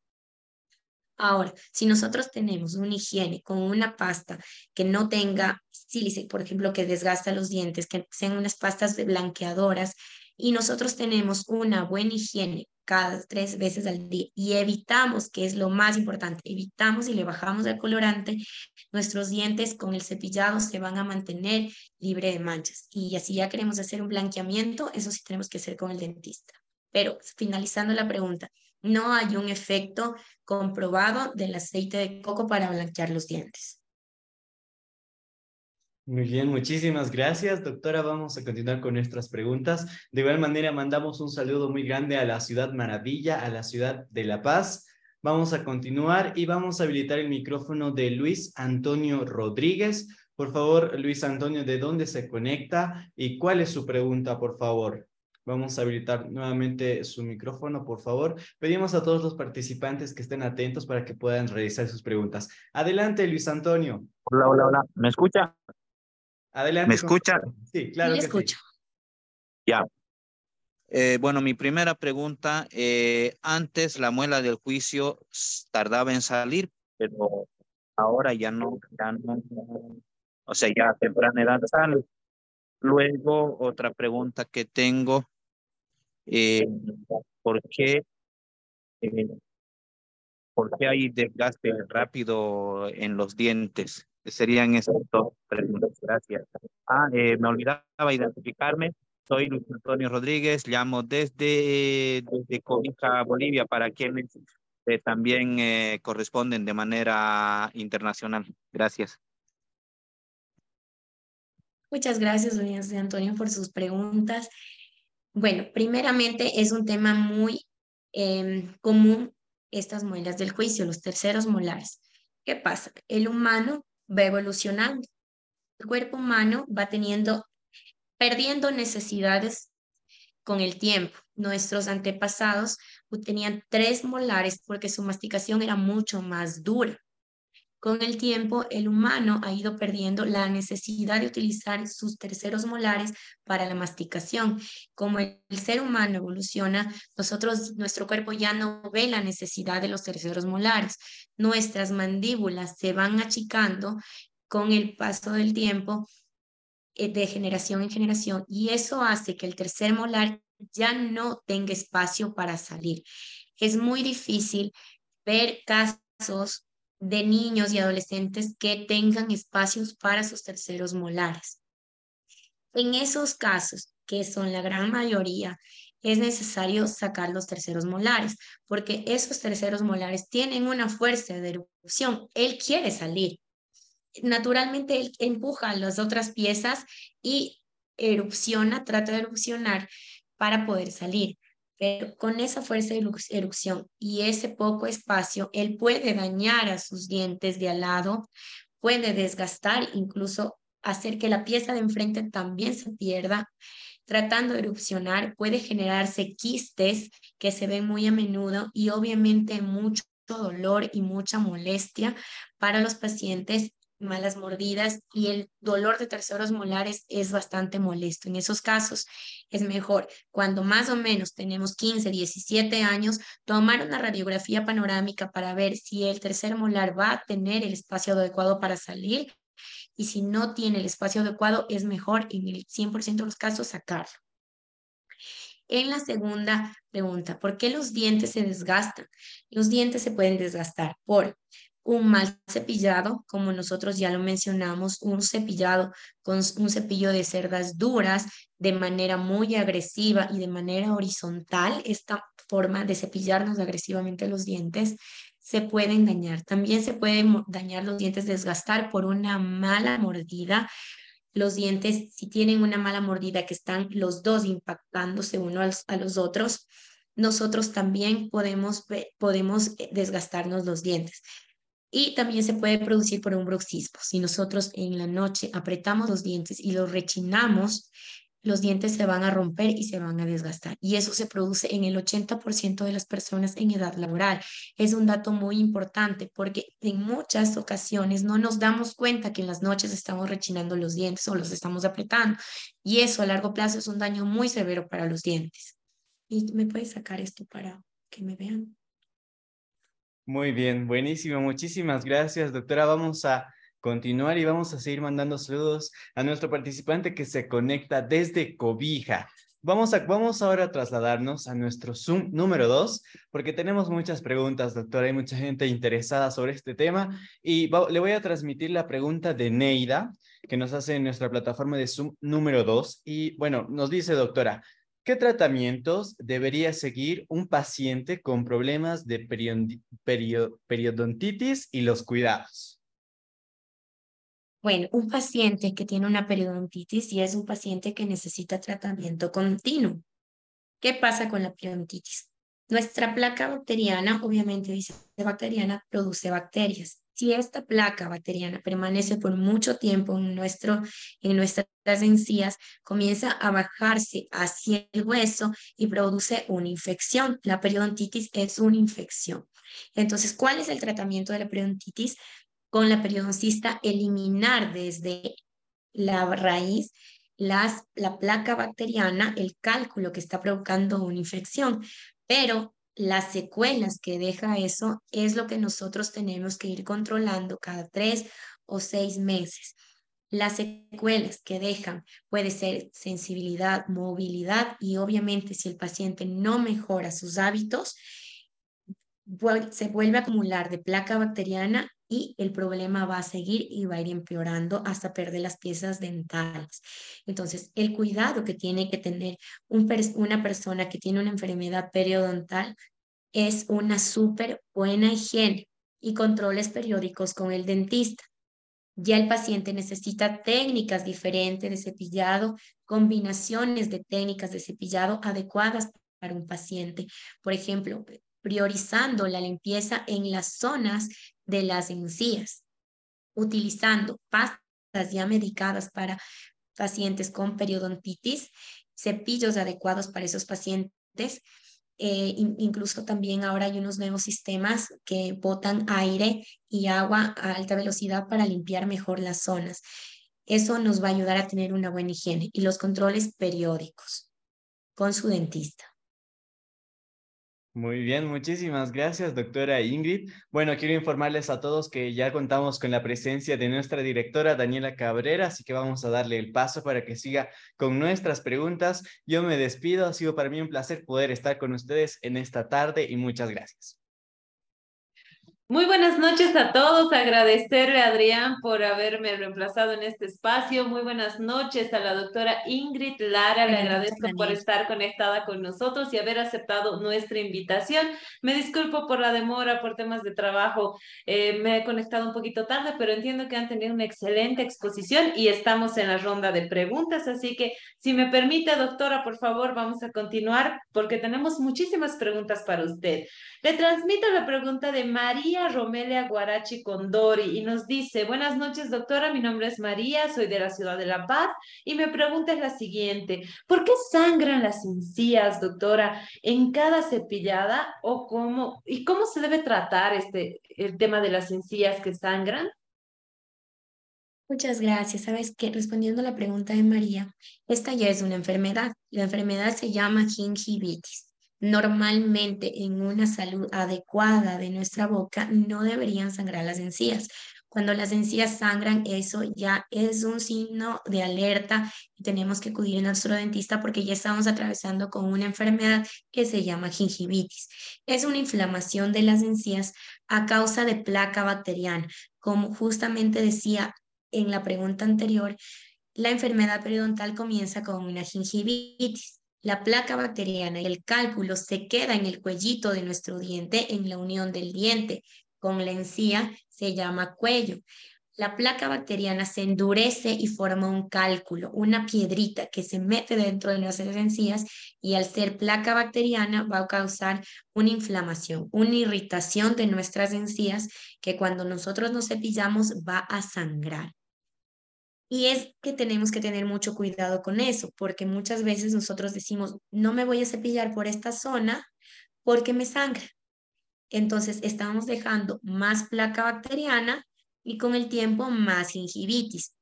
Ahora, si nosotros tenemos una higiene con una pasta que no tenga sílice, por ejemplo, que desgasta los dientes, que sean unas pastas blanqueadoras, y nosotros tenemos una buena higiene cada tres veces al día y evitamos, que es lo más importante, evitamos y le bajamos el colorante, nuestros dientes con el cepillado se van a mantener libre de manchas. Y así ya queremos hacer un blanqueamiento, eso sí tenemos que hacer con el dentista. Pero finalizando la pregunta, no hay un efecto comprobado del aceite de coco para blanquear los dientes. Muy bien, muchísimas gracias, doctora. Vamos a continuar con nuestras preguntas. De igual manera, mandamos un saludo muy grande a la ciudad maravilla, a la ciudad de La Paz. Vamos a continuar y vamos a habilitar el micrófono de Luis Antonio Rodríguez. Por favor, Luis Antonio, ¿de dónde se conecta y cuál es su pregunta, por favor? Vamos a habilitar nuevamente su micrófono, por favor. Pedimos a todos los participantes que estén atentos para que puedan realizar sus preguntas. Adelante, Luis Antonio. Hola, hola, hola. ¿Me escucha? Adelante. ¿Me escucha? Sí, claro. que escucho. Ya. Eh, bueno, mi primera pregunta, eh, antes la muela del juicio tardaba en salir, pero ahora ya no, ya no, o sea, ya a temprana edad sale. Luego, otra pregunta que tengo, eh, ¿por qué eh, ¿por qué hay desgaste rápido en los dientes? Serían esas dos preguntas. Gracias. Ah, eh, me olvidaba identificarme. Soy Luis Antonio Rodríguez, llamo desde, desde Cobija, Bolivia, para quienes también corresponden de manera internacional. Gracias. Muchas gracias, doña Antonio, por sus preguntas. Bueno, primeramente es un tema muy em, común estas muelas del juicio, los terceros molares. ¿Qué pasa? El humano va evolucionando. El cuerpo humano va teniendo, perdiendo necesidades con el tiempo. Nuestros antepasados tenían tres molares porque su masticación era mucho más dura. Con el tiempo, el humano ha ido perdiendo la necesidad de utilizar sus terceros molares para la masticación. Como el ser humano evoluciona, nosotros, nuestro cuerpo ya no ve la necesidad de los terceros molares. Nuestras mandíbulas se van achicando con el paso del tiempo eh, de generación en generación y eso hace que el tercer molar ya no tenga espacio para salir. Es muy difícil ver casos de niños y adolescentes que tengan espacios para sus terceros molares. En esos casos, que son la gran mayoría, es necesario sacar los terceros molares, porque esos terceros molares tienen una fuerza de erupción. Él quiere salir. Naturalmente, él empuja las otras piezas y erupciona, trata de erupcionar para poder salir con esa fuerza de erupción y ese poco espacio, él puede dañar a sus dientes de al lado, puede desgastar, incluso hacer que la pieza de enfrente también se pierda. Tratando de erupcionar, puede generarse quistes que se ven muy a menudo y obviamente mucho dolor y mucha molestia para los pacientes malas mordidas y el dolor de terceros molares es bastante molesto. En esos casos es mejor cuando más o menos tenemos 15, 17 años, tomar una radiografía panorámica para ver si el tercer molar va a tener el espacio adecuado para salir y si no tiene el espacio adecuado es mejor en el 100% de los casos sacarlo. En la segunda pregunta, ¿por qué los dientes se desgastan? Los dientes se pueden desgastar por un mal cepillado, como nosotros ya lo mencionamos, un cepillado con un cepillo de cerdas duras de manera muy agresiva y de manera horizontal, esta forma de cepillarnos agresivamente los dientes se pueden dañar. También se pueden dañar los dientes, desgastar por una mala mordida los dientes, si tienen una mala mordida que están los dos impactándose uno a los otros, nosotros también podemos, podemos eh, desgastarnos los dientes. Y también se puede producir por un bruxismo. Si nosotros en la noche apretamos los dientes y los rechinamos, los dientes se van a romper y se van a desgastar. Y eso se produce en el 80% de las personas en edad laboral. Es un dato muy importante porque en muchas ocasiones no nos damos cuenta que en las noches estamos rechinando los dientes o los estamos apretando. Y eso a largo plazo es un daño muy severo para los dientes. ¿Y me puedes sacar esto para que me vean? Muy bien, buenísimo. Muchísimas gracias, doctora. Vamos a continuar y vamos a seguir mandando saludos a nuestro participante que se conecta desde Cobija. Vamos, a, vamos ahora a trasladarnos a nuestro Zoom número dos, porque tenemos muchas preguntas, doctora. Hay mucha gente interesada sobre este tema y le voy a transmitir la pregunta de Neida, que nos hace en nuestra plataforma de Zoom número dos. Y bueno, nos dice, doctora, ¿qué tratamientos debería seguir un paciente con problemas de periodontitis y los cuidados? Bueno, un paciente que tiene una periodontitis y es un paciente que necesita tratamiento continuo. ¿Qué pasa con la periodontitis? Nuestra placa bacteriana, obviamente dice bacteriana, produce bacterias. Si esta placa bacteriana permanece por mucho tiempo en, nuestro, en nuestras encías, comienza a bajarse hacia el hueso y produce una infección. La periodontitis es una infección. Entonces, ¿cuál es el tratamiento de la periodontitis? con la periodoncista eliminar desde la raíz las, la placa bacteriana, el cálculo que está provocando una infección, pero las secuelas que deja eso es lo que nosotros tenemos que ir controlando cada tres o seis meses. Las secuelas que dejan puede ser sensibilidad, movilidad y obviamente si el paciente no mejora sus hábitos, se vuelve a acumular de placa bacteriana y el problema va a seguir y va a ir empeorando hasta perder las piezas dentales. Entonces, el cuidado que tiene que tener una persona que tiene una enfermedad periodontal es una súper buena higiene y controles periódicos con el dentista. Ya el paciente necesita técnicas diferentes de cepillado, combinaciones de técnicas de cepillado adecuadas para un paciente. Por ejemplo, priorizando la limpieza en las zonas de las encías, utilizando pastas ya medicadas para pacientes con periodontitis, cepillos adecuados para esos pacientes. Eh, incluso también ahora hay unos nuevos sistemas que botan aire y agua a alta velocidad para limpiar mejor las zonas. Eso nos va a ayudar a tener una buena higiene y los controles periódicos con su dentista. Muy bien, muchísimas gracias, doctora Ingrid. Bueno, quiero informarles a todos que ya contamos con la presencia de nuestra directora Daniela Cabrera, así que vamos a darle el paso para que siga con nuestras preguntas. Yo me despido, ha sido para mí un placer poder estar con ustedes en esta tarde y muchas gracias. Muy buenas noches a todos. Agradecerle a Adrián por haberme reemplazado en este espacio. Muy buenas noches a la doctora Ingrid Lara. Le agradezco por estar conectada con nosotros y haber aceptado nuestra invitación. Me disculpo por la demora, por temas de trabajo. Eh, me he conectado un poquito tarde, pero entiendo que han tenido una excelente exposición y estamos en la ronda de preguntas. Así que, si me permite, doctora, por favor, vamos a continuar porque tenemos muchísimas preguntas para usted. Le transmito la pregunta de María Romelia Guarachi Condori y nos dice, buenas noches doctora, mi nombre es María, soy de la ciudad de La Paz y me pregunta es la siguiente, ¿por qué sangran las encías, doctora, en cada cepillada o cómo, y cómo se debe tratar este, el tema de las encías que sangran? Muchas gracias. Sabes que respondiendo a la pregunta de María, esta ya es una enfermedad. La enfermedad se llama gingivitis normalmente en una salud adecuada de nuestra boca no deberían sangrar las encías. Cuando las encías sangran, eso ya es un signo de alerta y tenemos que acudir a nuestro dentista porque ya estamos atravesando con una enfermedad que se llama gingivitis. Es una inflamación de las encías a causa de placa bacteriana. Como justamente decía en la pregunta anterior, la enfermedad periodontal comienza con una gingivitis la placa bacteriana y el cálculo se queda en el cuellito de nuestro diente, en la unión del diente con la encía, se llama cuello. la placa bacteriana se endurece y forma un cálculo, una piedrita que se mete dentro de nuestras encías y al ser placa bacteriana va a causar una inflamación, una irritación de nuestras encías que cuando nosotros nos cepillamos va a sangrar. Y es que tenemos que tener mucho cuidado con eso, porque muchas veces nosotros decimos, no me voy a cepillar por esta zona porque me sangra. Entonces estamos dejando más placa bacteriana y con el tiempo más gingivitis.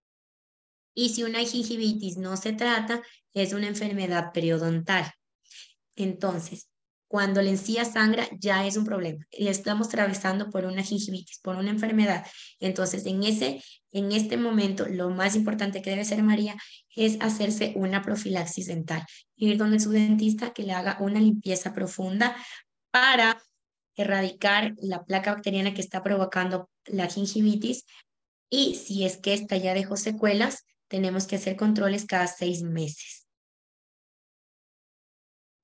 Y si una gingivitis no se trata, es una enfermedad periodontal. Entonces, cuando la encía sangra, ya es un problema. Y estamos atravesando por una gingivitis, por una enfermedad. Entonces, en, ese, en este momento, lo más importante que debe hacer María es hacerse una profilaxis dental. Ir donde su dentista que le haga una limpieza profunda para erradicar la placa bacteriana que está provocando la gingivitis y si es que esta ya dejó secuelas, tenemos que hacer controles cada seis meses.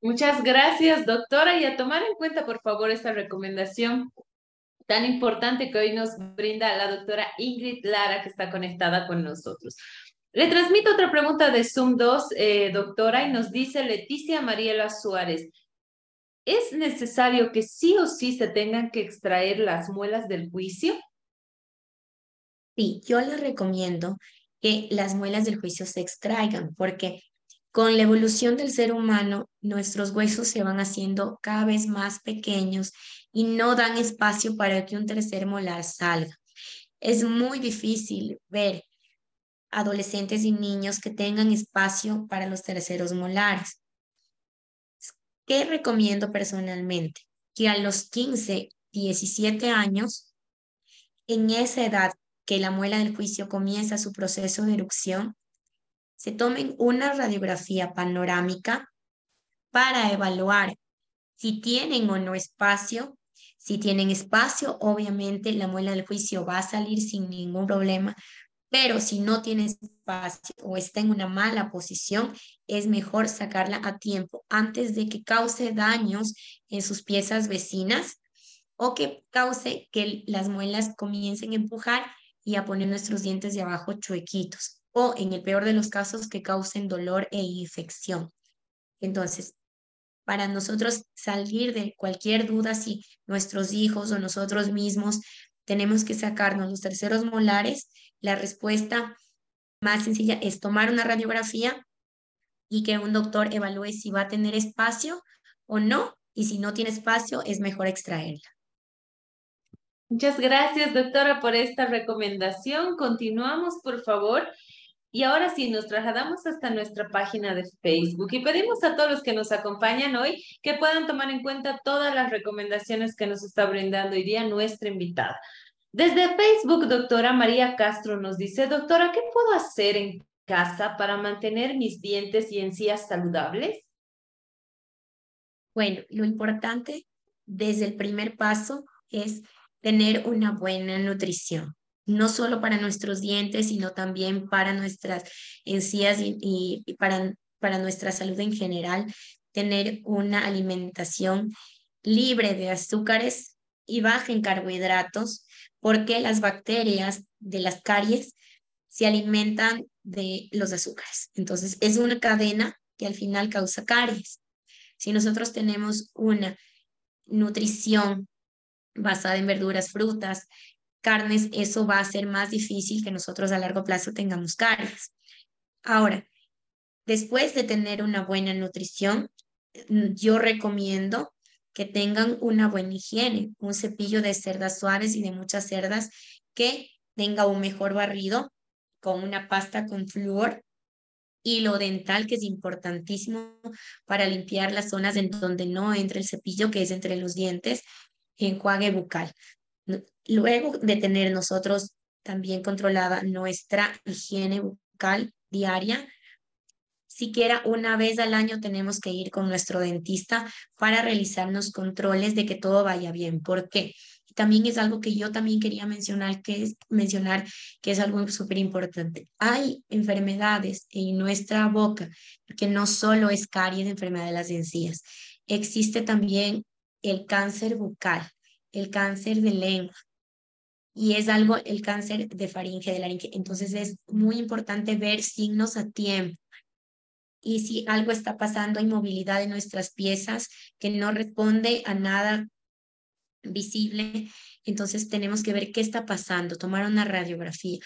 Muchas gracias, doctora, y a tomar en cuenta, por favor, esta recomendación tan importante que hoy nos brinda la doctora Ingrid Lara, que está conectada con nosotros. Le transmito otra pregunta de Zoom 2, eh, doctora, y nos dice Leticia Mariela Suárez. ¿Es necesario que sí o sí se tengan que extraer las muelas del juicio? Sí, yo les recomiendo que las muelas del juicio se extraigan porque con la evolución del ser humano, nuestros huesos se van haciendo cada vez más pequeños y no dan espacio para que un tercer molar salga. Es muy difícil ver adolescentes y niños que tengan espacio para los terceros molares. ¿Qué recomiendo personalmente? Que a los 15, 17 años, en esa edad que la muela del juicio comienza su proceso de erupción, se tomen una radiografía panorámica para evaluar si tienen o no espacio. Si tienen espacio, obviamente la muela del juicio va a salir sin ningún problema, pero si no tiene espacio o está en una mala posición, es mejor sacarla a tiempo antes de que cause daños en sus piezas vecinas o que cause que las muelas comiencen a empujar y a poner nuestros dientes de abajo chuequitos o en el peor de los casos que causen dolor e infección. Entonces, para nosotros salir de cualquier duda si nuestros hijos o nosotros mismos tenemos que sacarnos los terceros molares, la respuesta más sencilla es tomar una radiografía y que un doctor evalúe si va a tener espacio o no, y si no tiene espacio, es mejor extraerla. Muchas gracias, doctora, por esta recomendación. Continuamos, por favor. Y ahora sí, nos trasladamos hasta nuestra página de Facebook y pedimos a todos los que nos acompañan hoy que puedan tomar en cuenta todas las recomendaciones que nos está brindando hoy día nuestra invitada. Desde Facebook, doctora María Castro nos dice, doctora, ¿qué puedo hacer en casa para mantener mis dientes y encías saludables? Bueno, lo importante desde el primer paso es tener una buena nutrición, no solo para nuestros dientes, sino también para nuestras encías y, para, para nuestra salud en general, tener una alimentación libre de azúcares y baja en carbohidratos, porque las bacterias de las caries se alimentan de los azúcares. Entonces, es una cadena que al final causa caries. Si nosotros tenemos una nutrición basada en verduras, frutas, carnes, eso va a ser más difícil que nosotros a largo plazo tengamos caries. Ahora, después de tener una buena nutrición, yo recomiendo que tengan una buena higiene, un cepillo de cerdas suaves y de muchas cerdas que tenga un mejor barrido con una pasta con flúor, hilo dental que es importantísimo para limpiar las zonas en donde no entra el cepillo, que es entre los dientes, enjuague bucal. Luego de tener nosotros también controlada nuestra higiene bucal diaria, siquiera una vez al año tenemos que ir con nuestro dentista para realizarnos controles de que todo vaya bien. ¿Por qué? también es algo que yo también quería mencionar, que es, mencionar que es algo súper importante. Hay enfermedades en nuestra boca, que no solo es caries, enfermedad de las encías. Existe también el cáncer bucal, el cáncer de lengua. Y es algo, el cáncer de faringe, de laringe. Entonces es muy importante ver signos a tiempo. Y si algo está pasando, hay movilidad de nuestras piezas que no responde a nada visible, entonces tenemos que ver qué está pasando, tomar una radiografía.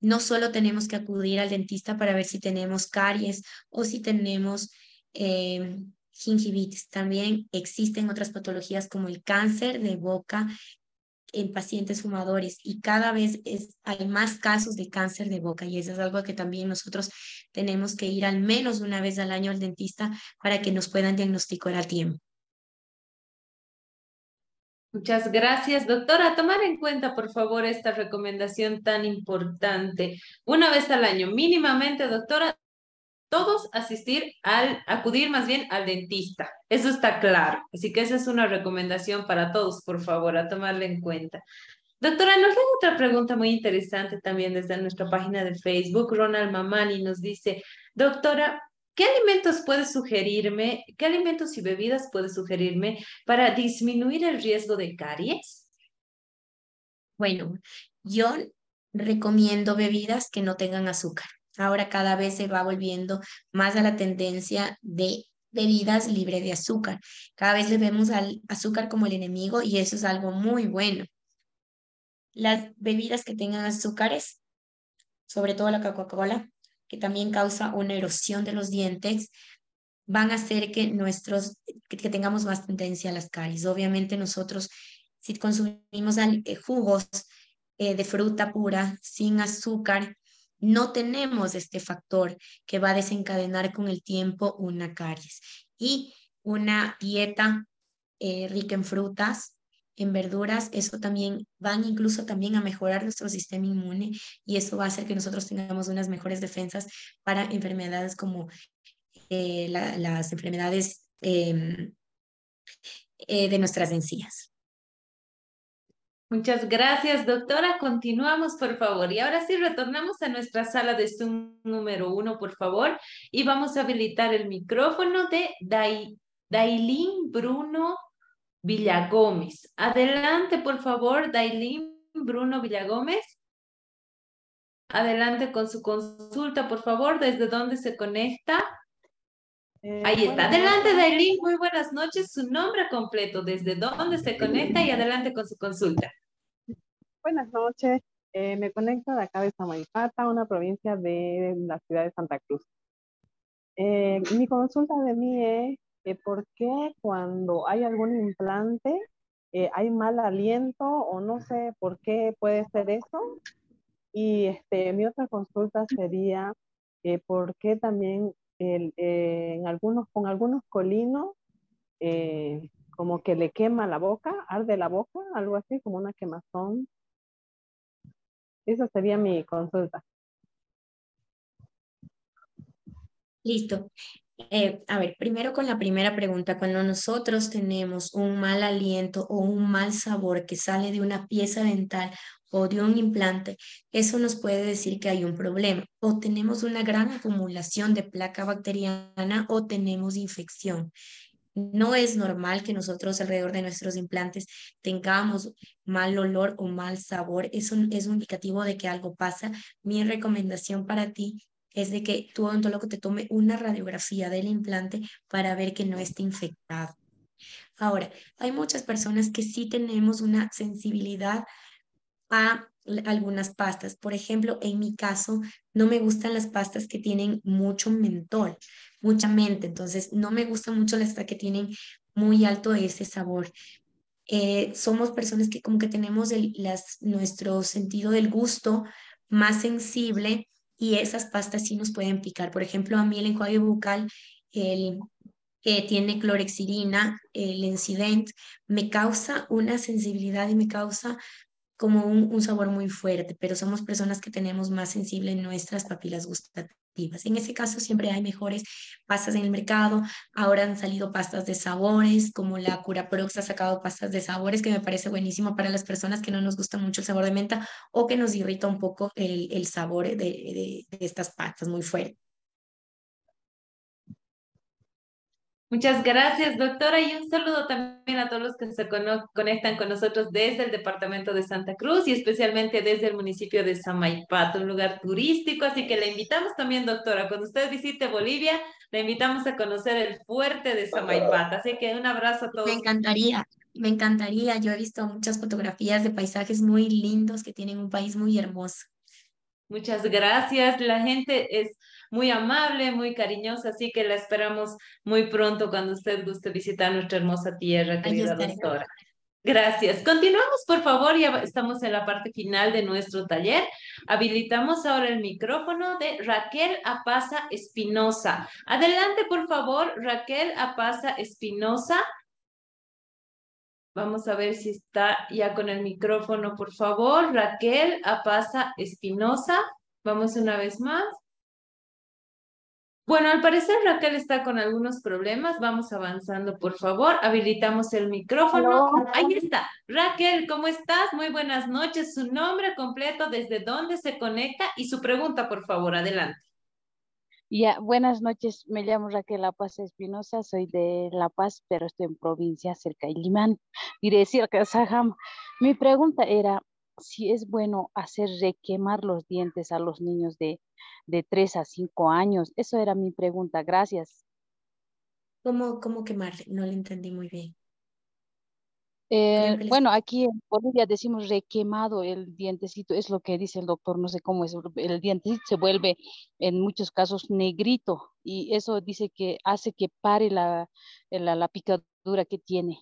No solo tenemos que acudir al dentista para ver si tenemos caries o si tenemos eh, gingivitis. También existen otras patologías como el cáncer de boca en pacientes fumadores y cada vez es, hay más casos de cáncer de boca y eso es algo que también nosotros tenemos que ir al menos una vez al año al dentista para que nos puedan diagnosticar a tiempo. Muchas gracias, doctora. Tomar en cuenta, por favor, esta recomendación tan importante. Una vez al año, mínimamente, doctora, todos asistir al, acudir más bien al dentista. Eso está claro. Así que esa es una recomendación para todos, por favor, a tomarla en cuenta. Doctora, nos da otra pregunta muy interesante también desde nuestra página de Facebook. Ronald Mamani nos dice, doctora, ¿qué alimentos puede sugerirme, qué alimentos y bebidas puede sugerirme para disminuir el riesgo de caries? Bueno, yo recomiendo bebidas que no tengan azúcar ahora cada vez se va volviendo más a la tendencia de bebidas libres de azúcar. Cada vez le vemos al azúcar como el enemigo y eso es algo muy bueno. Las bebidas que tengan azúcares, sobre todo la Coca-Cola, que también causa una erosión de los dientes, van a hacer que nuestros que, tengamos más tendencia a las caries. Obviamente nosotros si consumimos eh, jugos eh, de fruta pura sin azúcar, no tenemos este factor que va a desencadenar con el tiempo una caries. Y una dieta eh, rica en frutas, en verduras, eso también van incluso también a mejorar nuestro sistema inmune y eso va a hacer que nosotros tengamos unas mejores defensas para enfermedades como eh, las enfermedades em, eh, de nuestras encías. Muchas gracias, doctora. Continuamos, por favor. Y ahora sí, retornamos a nuestra sala de Zoom número uno, por favor. Y vamos a habilitar el micrófono de Dailín Bruno Villagómez. Adelante, por favor, Dailín Bruno Villagómez. Adelante con su consulta, por favor. ¿Desde dónde se conecta? Eh, Ahí está. Adelante, Dailin. Muy buenas noches. Su nombre completo, desde dónde se conecta y adelante con su consulta. Buenas noches. Eh, me conecto de acá de Samaipata, una provincia de la ciudad de Santa Cruz. Eh, mi consulta de mí es por qué cuando hay algún implante hay mal aliento o no sé por qué puede ser eso. Y este, mi otra consulta sería por qué también el, eh, en algunos, con algunos colinos, eh, como que le quema la boca, arde la boca, algo así, como una quemazón. Esa sería mi consulta. Listo. Eh, a ver, primero con la primera pregunta, cuando nosotros tenemos un mal aliento o un mal sabor que sale de una pieza dental o de un implante, eso nos puede decir que hay un problema o tenemos una gran acumulación de placa bacteriana o tenemos infección. No es normal que nosotros alrededor de nuestros implantes tengamos mal olor o mal sabor. Eso es un indicativo de que algo pasa. Mi recomendación para ti es de que tu odontólogo te tome una radiografía del implante para ver que no esté infectado. Ahora, hay muchas personas que sí tenemos una sensibilidad a algunas pastas. Por ejemplo, en mi caso, no me gustan las pastas que tienen mucho mentol, mucha mente. Entonces, no me gustan mucho las que tienen muy alto ese sabor. Eh, somos personas que como que tenemos el, las, nuestro sentido del gusto más sensible y esas pastas sí nos pueden picar. Por ejemplo, a mí el enjuague bucal, el que tiene clorexidina, el incident, me causa una sensibilidad y me causa como un, sabor muy fuerte, pero somos personas que tenemos más sensible en nuestras papilas gustativas. En ese caso siempre hay mejores pastas en el mercado. Ahora han salido pastas de sabores, como la Cura Prox ha sacado pastas de sabores, que me parece buenísimo para las personas que no nos gusta mucho el sabor de menta o que nos irrita un poco el, el sabor de, de estas pastas muy fuerte. Muchas gracias, doctora, y un saludo también a todos los que se conectan con nosotros desde el departamento de Santa Cruz y especialmente desde el municipio de Samaipato, un lugar turístico, así que le invitamos también, doctora, cuando usted visite Bolivia, le invitamos a conocer el fuerte de Samaipato, así que un abrazo a todos. Me encantaría, me encantaría, yo he visto muchas fotografías de paisajes muy lindos que tienen un país muy hermoso. Muchas gracias. La gente es muy amable, muy cariñosa, así que la esperamos muy pronto cuando usted guste visitar nuestra hermosa tierra, querida doctora. Gracias. Continuamos, por favor, ya estamos en la parte final de nuestro taller. Habilitamos ahora el micrófono de Raquel Apaza Espinosa. Adelante, por favor, Raquel Apaza Espinosa. Vamos a ver si está ya con el micrófono, por favor. Raquel Apaza Espinosa. Vamos una vez más. Bueno, al parecer Raquel está con algunos problemas. Vamos avanzando, por favor. Habilitamos el micrófono. Ahí está. Raquel, ¿cómo estás? Muy buenas noches. Su nombre completo, desde dónde se conecta y su pregunta, por favor. Adelante. Ya, buenas noches. Me llamo Raquel La Paz Espinosa, soy de La Paz, pero estoy en provincia cerca de Limán, diré cerca de Sajam. Mi pregunta era si es bueno hacer requemar los dientes a los niños de, de 3 a 5 años. Eso era mi pregunta. Gracias. ¿Cómo, cómo quemar? No lo entendí muy bien. Eh, bueno, aquí en Bolivia decimos requemado el dientecito, es lo que dice el doctor, no sé cómo es, el dientecito se vuelve en muchos casos negrito y eso dice que hace que pare la, la, la picadura que tiene.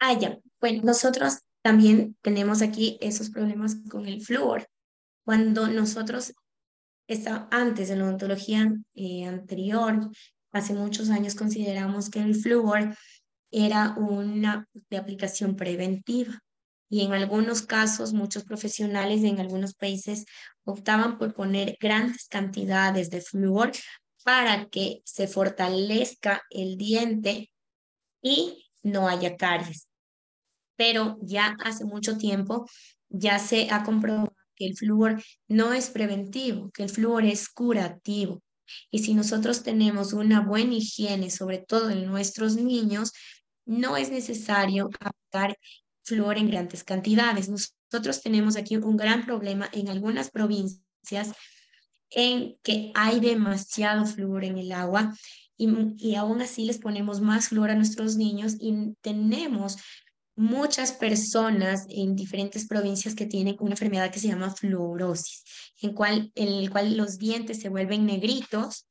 Ah, ya. Bueno, nosotros también tenemos aquí esos problemas con el flúor. Cuando nosotros, está, antes de la odontología eh, anterior, hace muchos años consideramos que el flúor era una de aplicación preventiva. Y en algunos casos, muchos profesionales en algunos países optaban por poner grandes cantidades de flúor para que se fortalezca el diente y no haya caries. Pero ya hace mucho tiempo ya se ha comprobado que el flúor no es preventivo, que el flúor es curativo. Y si nosotros tenemos una buena higiene, sobre todo en nuestros niños, no es necesario aplicar flúor en grandes cantidades. Nosotros tenemos aquí un gran problema en algunas provincias en que hay demasiado flúor en el agua y, y aún así les ponemos más flúor a nuestros niños y tenemos muchas personas en diferentes provincias que tienen una enfermedad que se llama fluorosis, en, cual, en el cual los dientes se vuelven negritos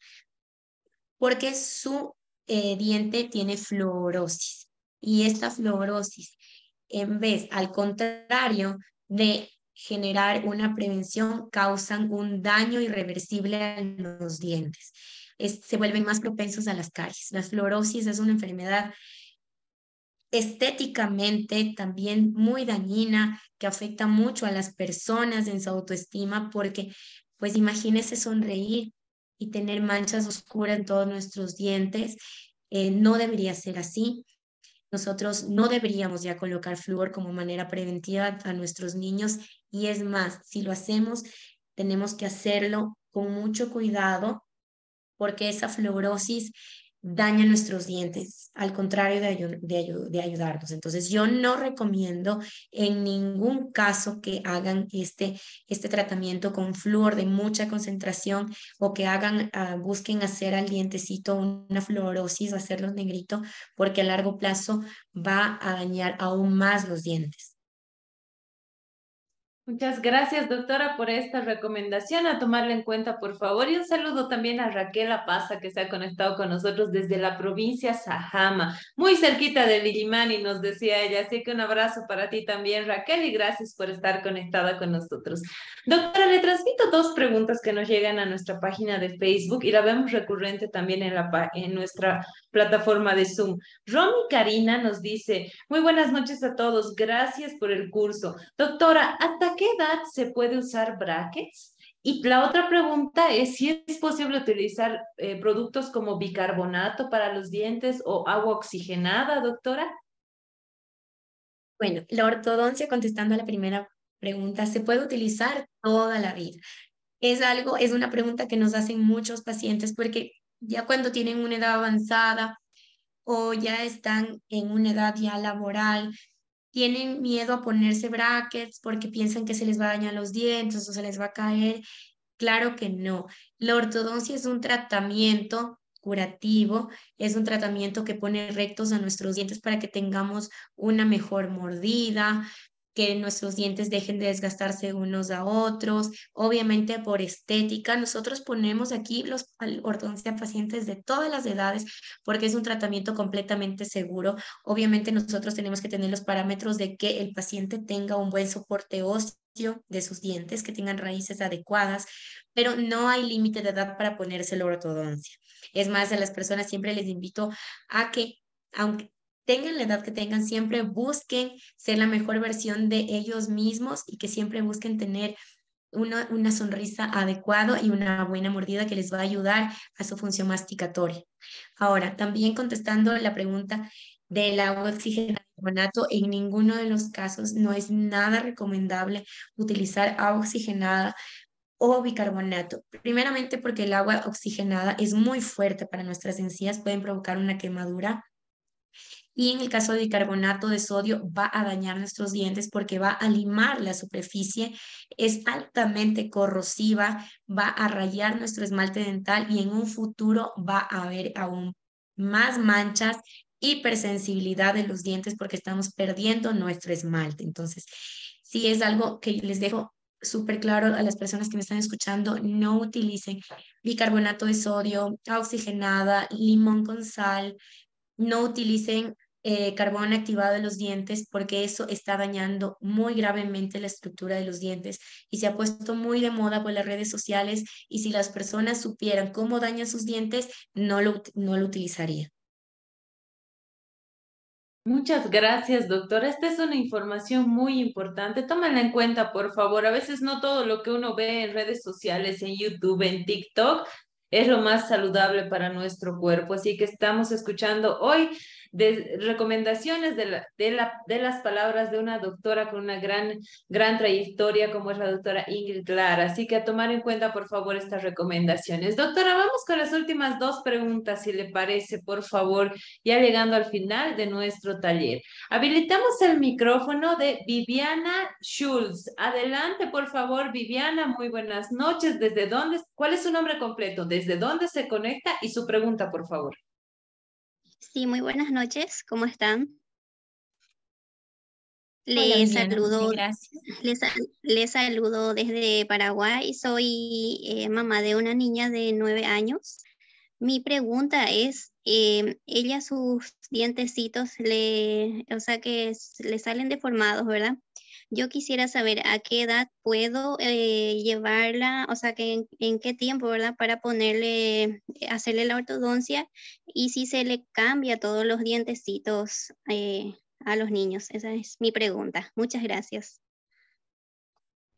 porque su eh, diente tiene fluorosis y esta fluorosis, en vez, al contrario de generar una prevención, causan un daño irreversible a los dientes. se vuelven más propensos a las caries. La fluorosis es una enfermedad estéticamente también muy dañina que afecta mucho a las personas en su autoestima porque pues imagínese sonreír y tener manchas oscuras en todos nuestros dientes. Eh, no debería ser así. Nosotros no deberíamos ya colocar flúor como manera preventiva a nuestros niños y es más, si lo hacemos, tenemos que hacerlo con mucho cuidado porque esa fluorosis daña nuestros dientes, al contrario de, de, ayudarnos. Entonces, yo no recomiendo en ningún caso que hagan este, este tratamiento con flúor de mucha concentración o que hagan, ah, busquen hacer al dientecito una fluorosis, hacerlo negrito, porque a largo plazo va a dañar aún más los dientes. Muchas gracias, doctora, por esta recomendación. A tomarla en cuenta, por favor. Y un saludo también a Raquel Apaza, que se ha conectado con nosotros desde la provincia Sajama, muy cerquita de Lilimani, nos decía ella. Así que un abrazo para ti también, Raquel, y gracias por estar conectada con nosotros. Doctora, le transmito dos preguntas que nos llegan a nuestra página de Facebook y la vemos recurrente también en, la, en nuestra plataforma de Zoom. Romy Karina nos dice, muy buenas noches a todos, gracias por el curso. Doctora, ¿hasta qué edad se puede usar brackets? Y la otra pregunta es si es posible utilizar eh, productos como bicarbonato para los dientes o agua oxigenada, doctora. Bueno, la ortodoncia, contestando a la primera pregunta, se puede utilizar toda la vida. Es algo, es una pregunta que nos hacen muchos pacientes porque Ya cuando tienen una edad avanzada o ya están en una edad ya laboral, tienen miedo a ponerse brackets porque piensan que se les va a dañar los dientes o se les va a caer. Claro que no. La ortodoncia es un tratamiento curativo, es un tratamiento que pone rectos a nuestros dientes para que tengamos una mejor mordida, que nuestros dientes dejen de desgastarse unos a otros. Obviamente por estética, nosotros ponemos aquí los ortodoncia pacientes de todas las edades porque es un tratamiento completamente seguro. Obviamente nosotros tenemos que tener los parámetros de que el paciente tenga un buen soporte óseo de sus dientes, que tengan raíces adecuadas, pero no hay límite de edad para ponerse la ortodoncia. Es más, a las personas siempre les invito a que, aunque tengan la edad que tengan, siempre busquen ser la mejor versión de ellos mismos y que siempre busquen tener una, una sonrisa adecuada y una buena mordida que les va a ayudar a su función masticatoria. Ahora, también contestando la pregunta del agua oxigenada en ninguno de los casos no es nada recomendable utilizar agua oxigenada o bicarbonato. Primeramente porque el agua oxigenada es muy fuerte para nuestras encías, pueden provocar una quemadura y en el caso de bicarbonato de sodio va a dañar nuestros dientes porque va a limar la superficie, es altamente corrosiva, va a rayar nuestro esmalte dental y en un futuro va a haber aún más manchas, hipersensibilidad de los dientes porque estamos perdiendo nuestro esmalte. Entonces, si es algo que les dejo súper claro a las personas que me están escuchando, no utilicen bicarbonato de sodio, oxigenada, limón con sal, no utilicen eh, carbón activado en los dientes porque eso está dañando muy gravemente la estructura de los dientes y se ha puesto muy de moda por las redes sociales y si las personas supieran cómo dañan sus dientes, no lo, no lo utilizaría. Muchas gracias, doctora. Esta es una información muy importante. Tómenla en cuenta, por favor. A veces no todo lo que uno ve en redes sociales, en YouTube, en TikTok, es lo más saludable para nuestro cuerpo. Así que estamos escuchando hoy de recomendaciones de, la, de, la, de las palabras de una doctora con una gran, gran trayectoria como es la doctora Ingrid Clara. Así que a tomar en cuenta, por favor, estas recomendaciones. Doctora, vamos con las últimas dos preguntas, si le parece, por favor, ya llegando al final de nuestro taller. Habilitamos el micrófono de Viviana Schulz. Adelante, por favor, Viviana. Muy buenas noches. ¿Desde dónde? ¿Cuál es su nombre completo? ¿Desde dónde se conecta? Y su pregunta, por favor. Sí, muy buenas noches, ¿cómo están? Les saludo, les, saludo desde Paraguay. Soy eh, mamá de una niña de nueve años. Mi pregunta es, eh, ella sus dientecitos le, o sea que le salen deformados, ¿verdad? Yo quisiera saber a qué edad puedo eh, llevarla, o sea, que en, qué tiempo, ¿verdad? Para ponerle, eh, hacerle la ortodoncia y si se le cambia todos los dientecitos eh, a los niños. Esa es mi pregunta. Muchas gracias.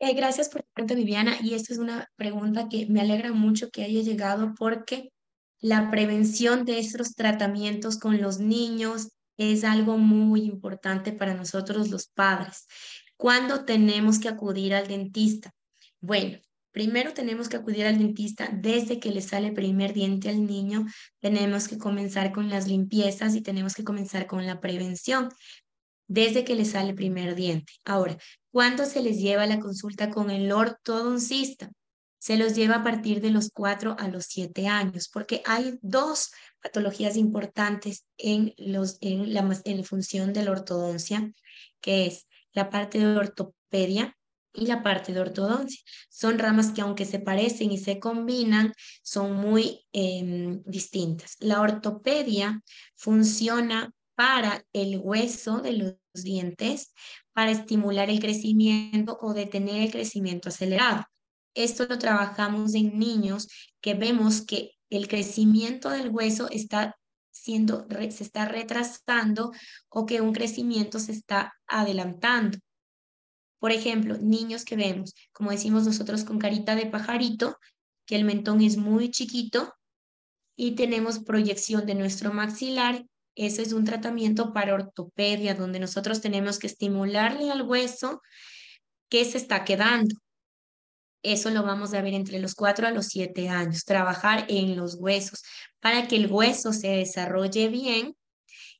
gracias por la pregunta, Viviana. Y esta es una pregunta que me alegra mucho que haya llegado porque la prevención de estos tratamientos con los niños es algo muy importante para nosotros los padres. ¿Cuándo tenemos que acudir al dentista? Bueno, primero tenemos que acudir al dentista desde que le sale primer diente al niño. Tenemos que comenzar con las limpiezas y tenemos que comenzar con la prevención desde que le sale primer diente. Ahora, ¿cuándo se les lleva la consulta con el ortodoncista? Se los lleva a partir de los 4 a los 7 años, porque hay dos patologías importantes en, los, en, la, en la función de la ortodoncia, que es la parte de ortopedia y la parte de ortodoncia. Son ramas que aunque se parecen y se combinan, son muy em, distintas. La ortopedia funciona para el hueso de los dientes, para estimular el crecimiento o detener el crecimiento acelerado. Esto lo trabajamos en niños que vemos que el crecimiento del hueso está siendo, se está retrasando o que un crecimiento se está adelantando. Por ejemplo, niños que vemos, como decimos nosotros, con carita de pajarito, que el mentón es muy chiquito y tenemos proyección de nuestro maxilar. Ese es un tratamiento para ortopedia, donde nosotros tenemos que estimularle al hueso que se está quedando. Eso lo vamos a ver entre los 4 a los 7 años. Trabajar en los huesos para que el hueso se desarrolle bien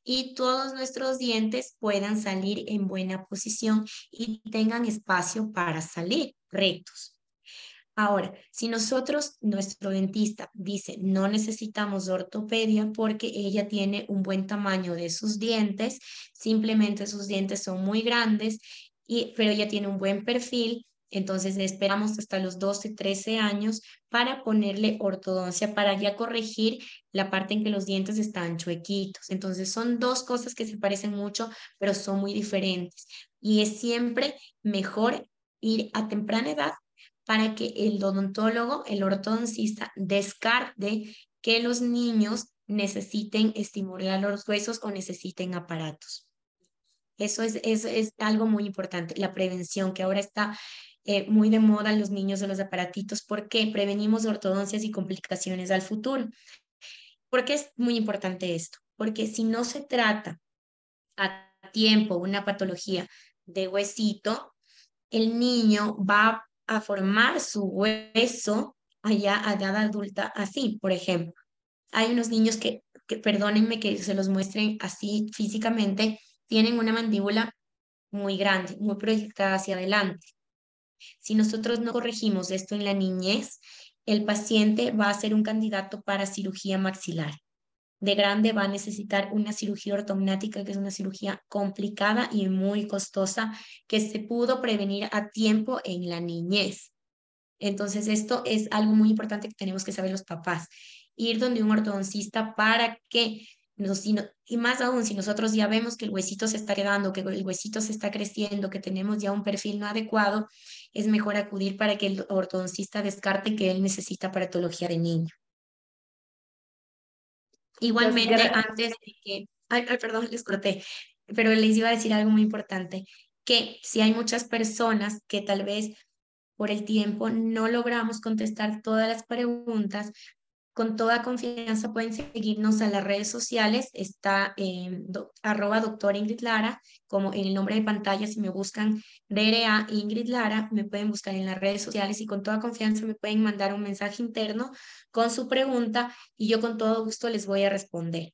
y todos nuestros dientes puedan salir en buena posición y tengan espacio para salir rectos. Ahora, si nosotros, nuestro dentista dice, no necesitamos ortopedia porque ella tiene un buen tamaño de sus dientes, simplemente sus dientes son muy grandes, y, pero ella tiene un buen perfil, entonces esperamos hasta los 12, 13 años para ponerle ortodoncia, para ya corregir la parte en que los dientes están chuequitos. Entonces son dos cosas que se parecen mucho, pero son muy diferentes. Y es siempre mejor ir a temprana edad para que el odontólogo, el ortodoncista, descarte que los niños necesiten estimular los huesos o necesiten aparatos. Eso es, es algo muy importante, la prevención, que ahora está eh, muy de moda en los niños de los aparatitos, porque prevenimos ortodoncias y complicaciones al futuro. ¿Por qué es muy importante esto? Porque si no se trata a tiempo una patología de huesito, el niño va a formar su hueso allá a edad adulta así, por ejemplo. Hay unos niños que, que, perdónenme que se los muestren así físicamente, tienen una mandíbula muy grande, muy proyectada hacia adelante. Si nosotros no corregimos esto en la niñez, el paciente va a ser un candidato para cirugía maxilar. De grande va a necesitar una cirugía ortognática, que es una cirugía complicada y muy costosa, que se pudo prevenir a tiempo en la niñez. Entonces, esto es algo muy importante que tenemos que saber los papás. Ir donde un ortodoncista para que y más aún, si nosotros ya vemos que el huesito se está quedando, que el huesito se está creciendo, que tenemos ya un perfil no adecuado, es mejor acudir para que el ortodoncista descarte que él necesita paratología de niño. Igualmente, antes de que, ay, perdón, les corté, pero les iba a decir algo muy importante, que si hay muchas personas que tal vez por el tiempo no logramos contestar todas las preguntas, con toda confianza pueden seguirnos a las redes sociales. Está en arroba doctora Ingrid Lara, como en el nombre de pantalla, si me buscan DRA Ingrid Lara, me pueden buscar en las redes sociales y con toda confianza me pueden mandar un mensaje interno con su pregunta y yo con todo gusto les voy a responder.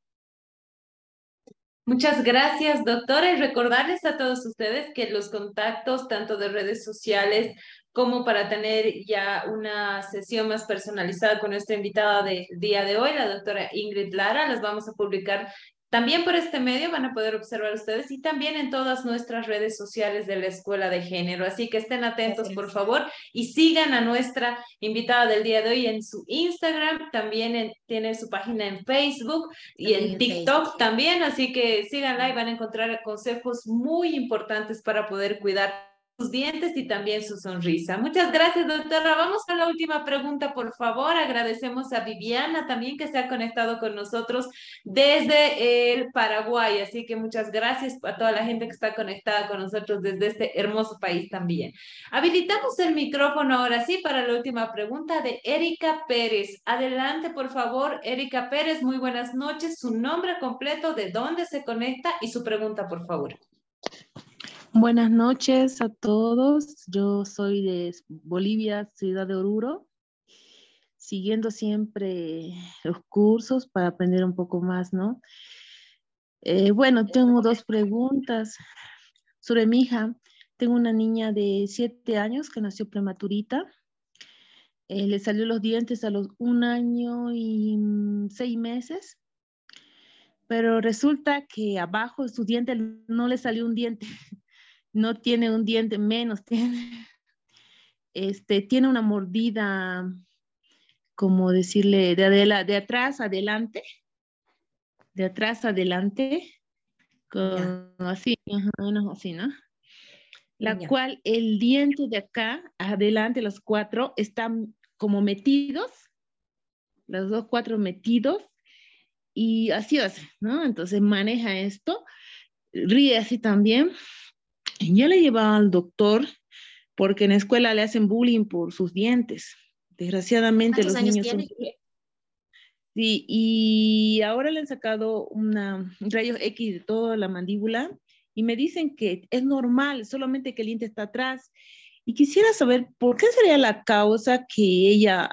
Muchas gracias, doctora. Y recordarles a todos ustedes que los contactos, tanto de redes sociales como para tener ya una sesión más personalizada con nuestra invitada del día de hoy, la doctora Ingrid Lara. Las vamos a publicar también por este medio, van a poder observar ustedes y también en todas nuestras redes sociales de la Escuela de Género. Así que estén atentos, por favor, y sigan a nuestra invitada del día de hoy en su Instagram, también tiene su página en Facebook y en TikTok también. Así que síganla y van a encontrar consejos muy importantes para poder cuidar sus dientes y también su sonrisa. Muchas gracias, doctora. Vamos a la última pregunta, por favor. Agradecemos a Viviana también que se ha conectado con nosotros desde el Paraguay. Así que muchas gracias a toda la gente que está conectada con nosotros desde este hermoso país también. Habilitamos el micrófono ahora sí para la última pregunta de Erika Pérez. Adelante, por favor, Erika Pérez. Muy buenas noches. Su nombre completo, de dónde se conecta y su pregunta, por favor. Buenas noches a todos. Yo soy de Bolivia, ciudad de Oruro, siguiendo siempre los cursos para aprender un poco más, ¿no? Eh, bueno, tengo dos preguntas sobre mi hija. Tengo una niña de siete años que nació prematurita. Eh, le salió los dientes a los un año y mm, seis meses pero resulta que abajo de sus dientes no le salió un diente, no tiene un diente menos, tiene, este, tiene una mordida, como decirle, de, de atrás adelante, de atrás adelante, así, así, ¿no? La cual el diente de acá, adelante, los cuatro, están como metidos, los dos cuatro metidos, y así hace, ¿no? Entonces maneja esto, ríe así también, ya le llevaba al doctor porque en la escuela le hacen bullying por sus dientes. Desgraciadamente los niños son... Sí, y ahora le han sacado una rayos X de toda la mandíbula y me dicen que es normal, solamente que el diente está atrás Y quisiera saber por qué sería la causa que ella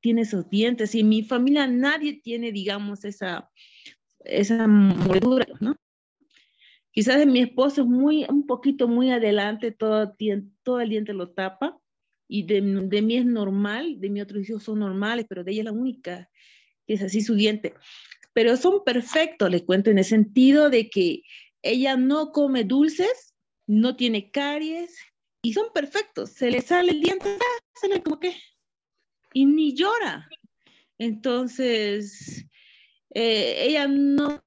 tiene esos dientes. Y en mi familia nadie tiene, digamos, esa, esa mordedura, ¿no? Quizás mi esposo es muy, un poquito muy adelante, todo, todo el diente lo tapa. Y de, de mí es normal, de mi otros hijos son normales, pero de ella es la única que es así su diente. Pero son perfectos, le cuento, en el sentido de que ella no come dulces, no tiene caries, y son perfectos. Se le sale el diente, se le como que, y ni llora. Entonces, eh, ella no,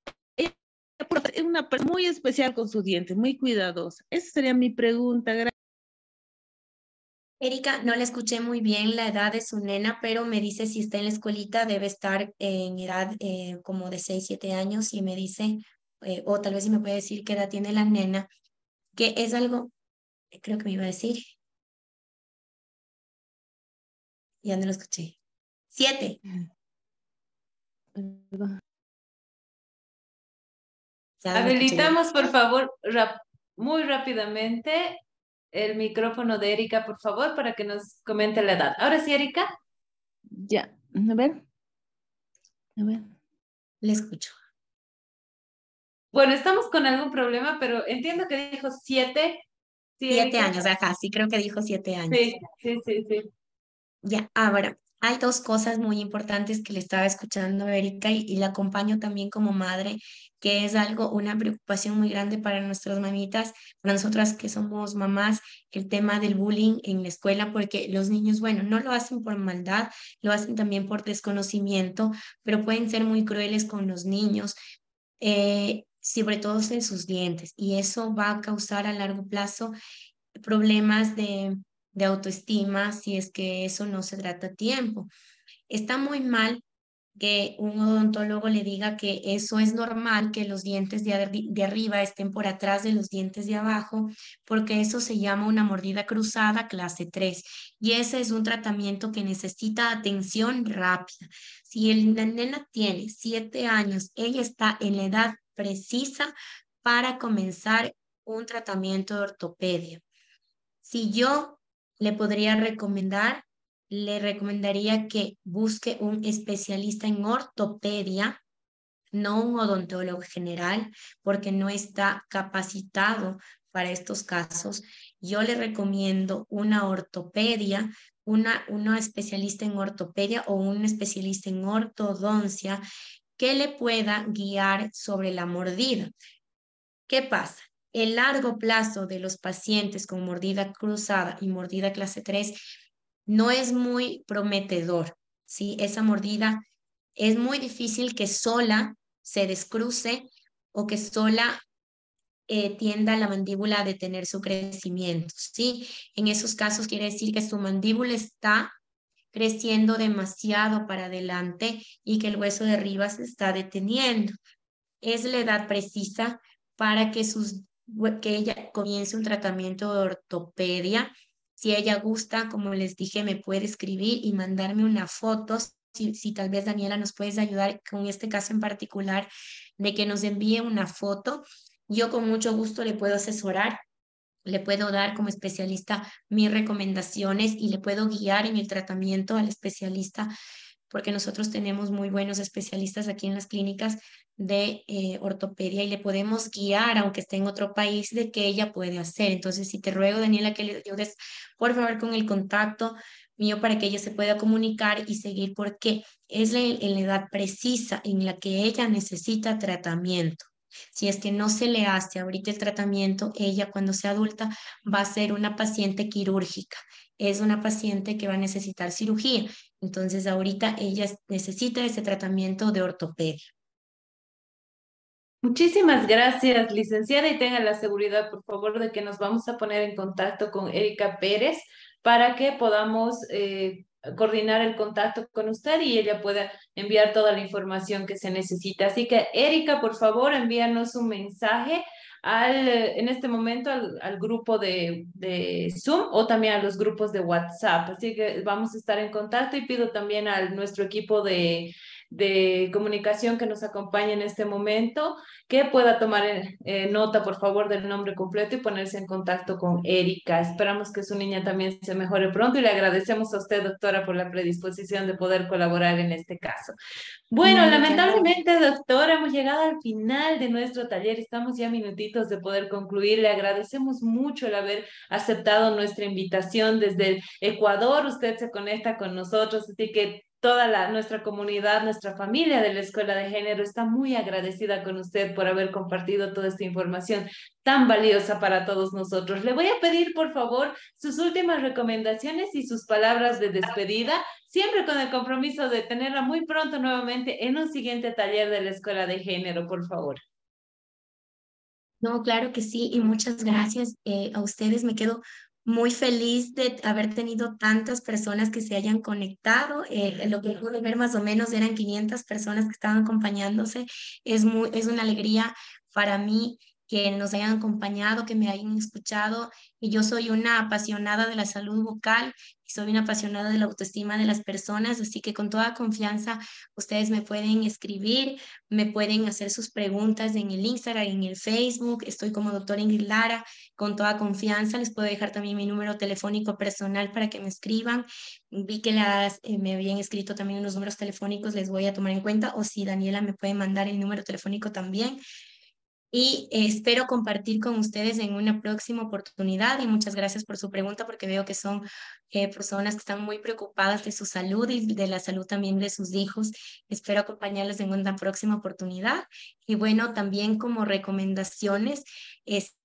una persona muy especial con sus dientes, muy cuidadosa. Esa sería mi pregunta. Erika, no le escuché muy bien la edad de su nena, pero me dice si está en la escuelita, debe estar en edad eh, como de 6, 7 años y me dice, eh, o tal vez si me puede decir qué edad tiene la nena, que es algo creo que me iba a decir. Ya no lo escuché. Siete. Habilitamos, por favor, muy rápidamente el micrófono de Erika, por favor, para que nos comente la edad. Ahora sí, Erika. Ya, a ver. A ver. Le escucho. Bueno, estamos con algún problema, pero entiendo que dijo siete siete años, ajá, sí creo que dijo siete años. Sí, sí, sí, sí. Ya, ahora, hay dos cosas muy importantes que le estaba escuchando a Erika y, y, la acompaño también como madre, que es algo, una preocupación muy grande para nuestras mamitas, para nosotras que somos mamás, el tema del bullying en la escuela, porque los niños, bueno, no lo hacen por maldad, lo hacen también por desconocimiento, pero pueden ser muy crueles con los niños. Eh, sobre todo en sus dientes, y eso va a causar a largo plazo problemas de, de autoestima si es que eso no se trata a tiempo. Está muy mal que un odontólogo le diga que eso es normal, que los dientes de, arriba estén por atrás de los dientes de abajo, porque eso se llama una mordida cruzada clase 3 y ese es un tratamiento que necesita atención rápida. Si el, la nena tiene 7 años, ella está en la edad precisa para comenzar un tratamiento de ortopedia. Si yo le podría recomendar, le recomendaría que busque un especialista en ortopedia, no un odontólogo general, porque no está capacitado para estos casos. Yo le recomiendo una ortopedia, una, una especialista en ortopedia o un especialista en ortodoncia que le pueda guiar sobre la mordida. ¿Qué pasa? El largo plazo de los pacientes con mordida cruzada y mordida clase 3 no es muy prometedor. ¿sí? Esa mordida es muy difícil que sola se descruce o que sola eh, tienda la mandíbula a detener su crecimiento. ¿sí? En esos casos quiere decir que su mandíbula está creciendo demasiado para adelante y que el hueso de arriba se está deteniendo. Es la edad precisa para que, sus, que ella comience un tratamiento de ortopedia. Si ella gusta, como les dije, me puede escribir y mandarme una foto. Si, si tal vez Daniela nos puedes ayudar con este caso en particular, de que nos envíe una foto. Yo con mucho gusto le puedo asesorar le puedo dar como especialista mis recomendaciones y le puedo guiar en el tratamiento al especialista, porque nosotros tenemos muy buenos especialistas aquí en las clínicas de eh, ortopedia y le podemos guiar, aunque esté en otro país, de qué ella puede hacer. Entonces, si te ruego, Daniela, que le ayudes, por favor, con el contacto mío para que ella se pueda comunicar y seguir, porque es la, edad precisa en la que ella necesita tratamiento. Si es que no se le hace ahorita el tratamiento, ella cuando sea adulta va a ser una paciente quirúrgica. Es una paciente que va a necesitar cirugía. Entonces ahorita ella necesita ese tratamiento de ortopedia. Muchísimas gracias, licenciada, y tenga la seguridad, por favor, de que nos vamos a poner en contacto con Erika Pérez para que podamos eh, coordinar el contacto con usted y ella pueda enviar toda la información que se necesita. Así que, Erika, por favor, envíanos un mensaje al, en este momento al, al grupo de, de, Zoom o también a los grupos de WhatsApp. Así que vamos a estar en contacto y pido también a nuestro equipo de, de comunicación que nos acompaña en este momento, que pueda tomar eh, nota, por favor, del nombre completo y ponerse en contacto con Erika. Esperamos que su niña también se mejore pronto y le agradecemos a usted, doctora, por la predisposición de poder colaborar en este caso. Bueno, lamentablemente, doctora, hemos llegado al final de nuestro taller. Estamos ya minutitos de poder concluir. Le agradecemos mucho el haber aceptado nuestra invitación desde Ecuador. Usted se conecta con nosotros, así que toda la, nuestra comunidad, nuestra familia de la Escuela de Género está muy agradecida con usted por haber compartido toda esta información tan valiosa para todos nosotros. Le voy a pedir, por favor, sus últimas recomendaciones y sus palabras de despedida, siempre con el compromiso de tenerla muy pronto nuevamente en un siguiente taller de la Escuela de Género, por favor. No, claro que sí, y muchas gracias eh, a ustedes. Me quedo muy feliz de haber tenido tantas personas que se hayan conectado. Eh, lo que pude ver más o menos eran 500 personas que estaban acompañándose. Es, muy, es una alegría para mí que nos hayan acompañado, que me hayan escuchado. Y yo soy una apasionada de la salud vocal y soy una apasionada de la autoestima de las personas, así que con toda confianza ustedes me pueden escribir, me pueden hacer sus preguntas en el Instagram, en el Facebook. Estoy como doctora Ingrid Lara, con toda confianza. Les puedo dejar también mi número telefónico personal para que me escriban. Vi que las, eh, me habían escrito también unos números telefónicos, les voy a tomar en cuenta, o si Daniela me puede mandar el número telefónico también y espero compartir con ustedes en una próxima oportunidad y muchas gracias por su pregunta porque veo que son eh, personas que están muy preocupadas de su salud y de la salud también de sus hijos. Espero acompañarles en una próxima oportunidad y bueno, también como recomendaciones, es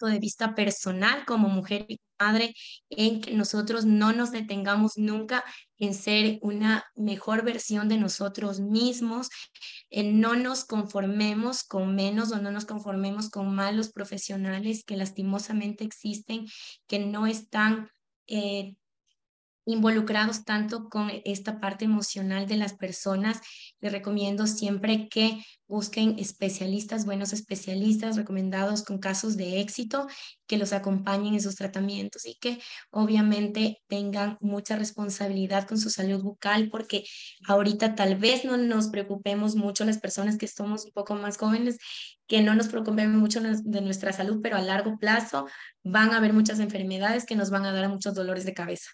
de vista personal como mujer y madre, en que nosotros no nos detengamos nunca en ser una mejor versión de nosotros mismos, en no nos conformemos con menos o no nos conformemos con malos profesionales que lastimosamente existen, que no están eh, involucrados tanto con esta parte emocional de las personas. Les recomiendo siempre que busquen especialistas, buenos especialistas recomendados con casos de éxito, que los acompañen en sus tratamientos y que obviamente tengan mucha responsabilidad con su salud bucal, porque ahorita tal vez no nos preocupemos mucho las personas que somos un poco más jóvenes, que no nos preocupemos mucho de nuestra salud, pero a largo plazo van a haber muchas enfermedades que nos van a dar muchos dolores de cabeza.